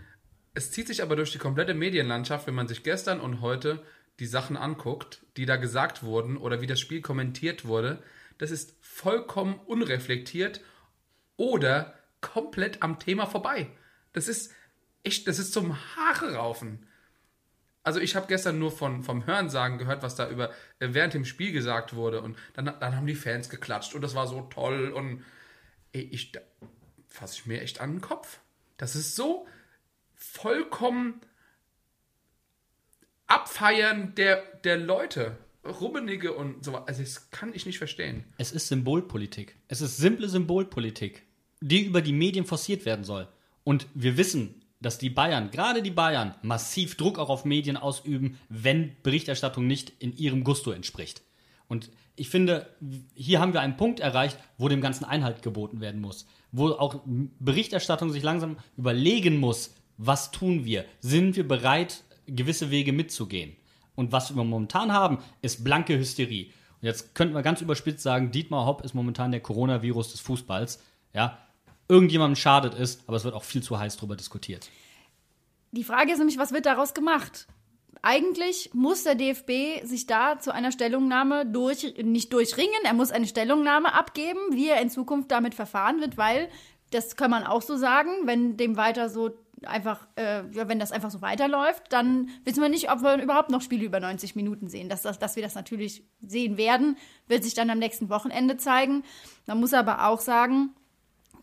es zieht sich aber durch die komplette Medienlandschaft, wenn man sich gestern und heute die Sachen anguckt, die da gesagt wurden oder wie das Spiel kommentiert wurde. Das ist vollkommen unreflektiert oder komplett am Thema vorbei. Das ist echt, das ist zum Haare raufen. Also ich habe gestern nur von, vom Hörensagen gehört, was da über äh, während dem Spiel gesagt wurde und dann, dann haben die Fans geklatscht und das war so toll und ey, ich fasse ich mir echt an den Kopf. Das ist so vollkommen Abfeiern der, der Leute. Rummenige und so. Also das kann ich nicht verstehen. Es ist Symbolpolitik. Es ist simple Symbolpolitik, die über die Medien forciert werden soll. Und wir wissen, dass die Bayern, gerade die Bayern, massiv Druck auch auf Medien ausüben, wenn Berichterstattung nicht in ihrem Gusto entspricht. Und ich finde, hier haben wir einen Punkt erreicht, wo dem Ganzen Einhalt geboten werden muss. Wo auch Berichterstattung sich langsam überlegen muss, was tun wir? Sind wir bereit, gewisse Wege mitzugehen? Und was wir momentan haben, ist blanke Hysterie. Und jetzt könnten wir ganz überspitzt sagen, Dietmar Hopp ist momentan der Coronavirus des Fußballs. Ja, irgendjemandem schadet es, aber es wird auch viel zu heiß darüber diskutiert. Die Frage ist nämlich, was wird daraus gemacht? Eigentlich muss der DFB sich da zu einer Stellungnahme durch, nicht durchringen, er muss eine Stellungnahme abgeben, wie er in Zukunft damit verfahren wird, weil, das kann man auch so sagen, wenn dem weiter so einfach, äh, wenn das einfach so weiterläuft, dann wissen wir nicht, ob wir überhaupt noch Spiele über 90 Minuten sehen. Dass, dass, dass wir das natürlich sehen werden, wird sich dann am nächsten Wochenende zeigen. Man muss aber auch sagen,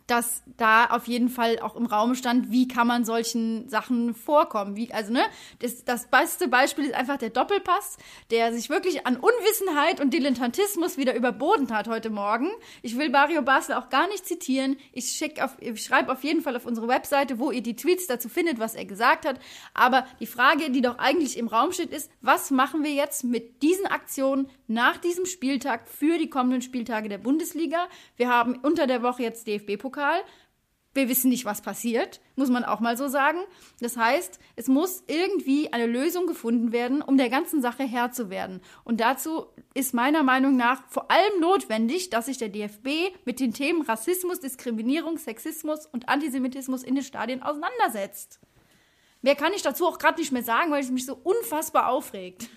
dass da auf jeden Fall auch im Raum stand, wie kann man solchen Sachen vorkommen. Wie, also, ne, das, das beste Beispiel ist einfach der Doppelpass, der sich wirklich an Unwissenheit und Dilettantismus wieder überboden hat heute Morgen. Ich will Mario Basler auch gar nicht zitieren. Ich, ich schreibe auf jeden Fall auf unsere Webseite, wo ihr die Tweets dazu findet, was er gesagt hat. Aber die Frage, die doch eigentlich im Raum steht, ist, was machen wir jetzt mit diesen Aktionen nach diesem Spieltag für die kommenden Spieltage der Bundesliga? Wir haben unter der Woche jetzt DFB-Pokal Pokal. Wir wissen nicht, was passiert, muss man auch mal so sagen. Das heißt, es muss irgendwie eine Lösung gefunden werden, um der ganzen Sache Herr zu werden. Und dazu ist meiner Meinung nach vor allem notwendig, dass sich der DFB mit den Themen Rassismus, Diskriminierung, Sexismus und Antisemitismus in den Stadien auseinandersetzt. Mehr kann ich dazu auch gerade nicht mehr sagen, weil es mich so unfassbar aufregt.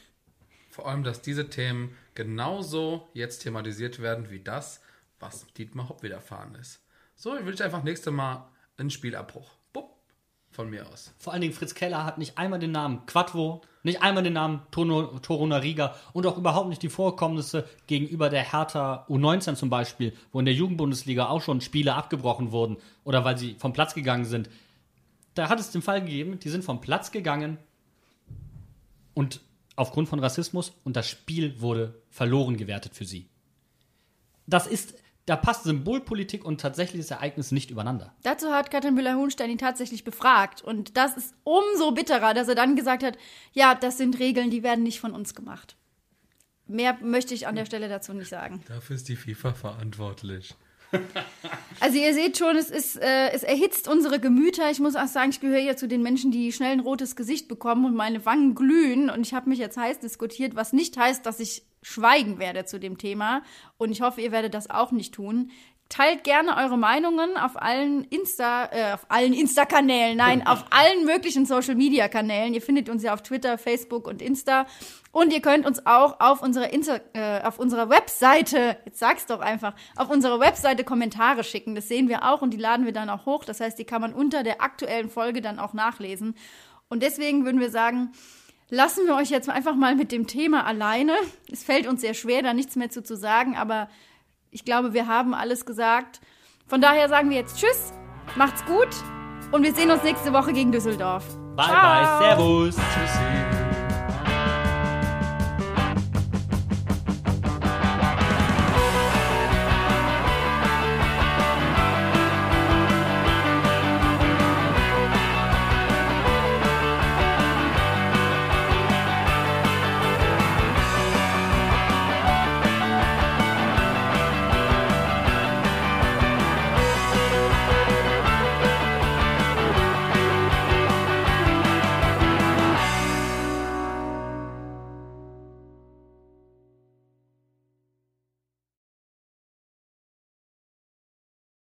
Vor allem, dass diese Themen genauso jetzt thematisiert werden wie das, was Dietmar Hopp widerfahren ist. So, ich will einfach nächstes Mal einen Spielabbruch. Bupp, von mir aus. Vor allen Dingen Fritz Keller hat nicht einmal den Namen Quattro, nicht einmal den Namen Tono, Toruna Riga und auch überhaupt nicht die Vorkommnisse gegenüber der Hertha U19 zum Beispiel, wo in der Jugendbundesliga auch schon Spiele abgebrochen wurden oder weil sie vom Platz gegangen sind. Da hat es den Fall gegeben, die sind vom Platz gegangen und aufgrund von Rassismus und das Spiel wurde verloren gewertet für sie. Das ist da passt Symbolpolitik und tatsächliches Ereignis nicht übereinander. Dazu hat Katrin Müller-Hohenstein ihn tatsächlich befragt. Und das ist umso bitterer, dass er dann gesagt hat, ja, das sind Regeln, die werden nicht von uns gemacht. Mehr möchte ich an der Stelle dazu nicht sagen. Dafür ist die FIFA verantwortlich. Also ihr seht schon, es, ist, äh, es erhitzt unsere Gemüter. Ich muss auch sagen, ich gehöre ja zu den Menschen, die schnell ein rotes Gesicht bekommen und meine Wangen glühen. Und ich habe mich jetzt heiß diskutiert, was nicht heißt, dass ich schweigen werde zu dem Thema. Und ich hoffe, ihr werdet das auch nicht tun. Teilt gerne eure Meinungen auf allen Insta, äh, auf allen Insta-Kanälen, nein, auf allen möglichen Social-Media-Kanälen. Ihr findet uns ja auf Twitter, Facebook und Insta. Und ihr könnt uns auch auf unserer, Insta, äh, auf unserer Webseite, jetzt sag's doch einfach, auf unserer Webseite Kommentare schicken. Das sehen wir auch und die laden wir dann auch hoch. Das heißt, die kann man unter der aktuellen Folge dann auch nachlesen. Und deswegen würden wir sagen, lassen wir euch jetzt einfach mal mit dem Thema alleine. Es fällt uns sehr schwer, da nichts mehr zu, zu sagen, aber ich glaube, wir haben alles gesagt. Von daher sagen wir jetzt Tschüss, macht's gut und wir sehen uns nächste Woche gegen Düsseldorf. Bye, bye, servus. Tschüssi.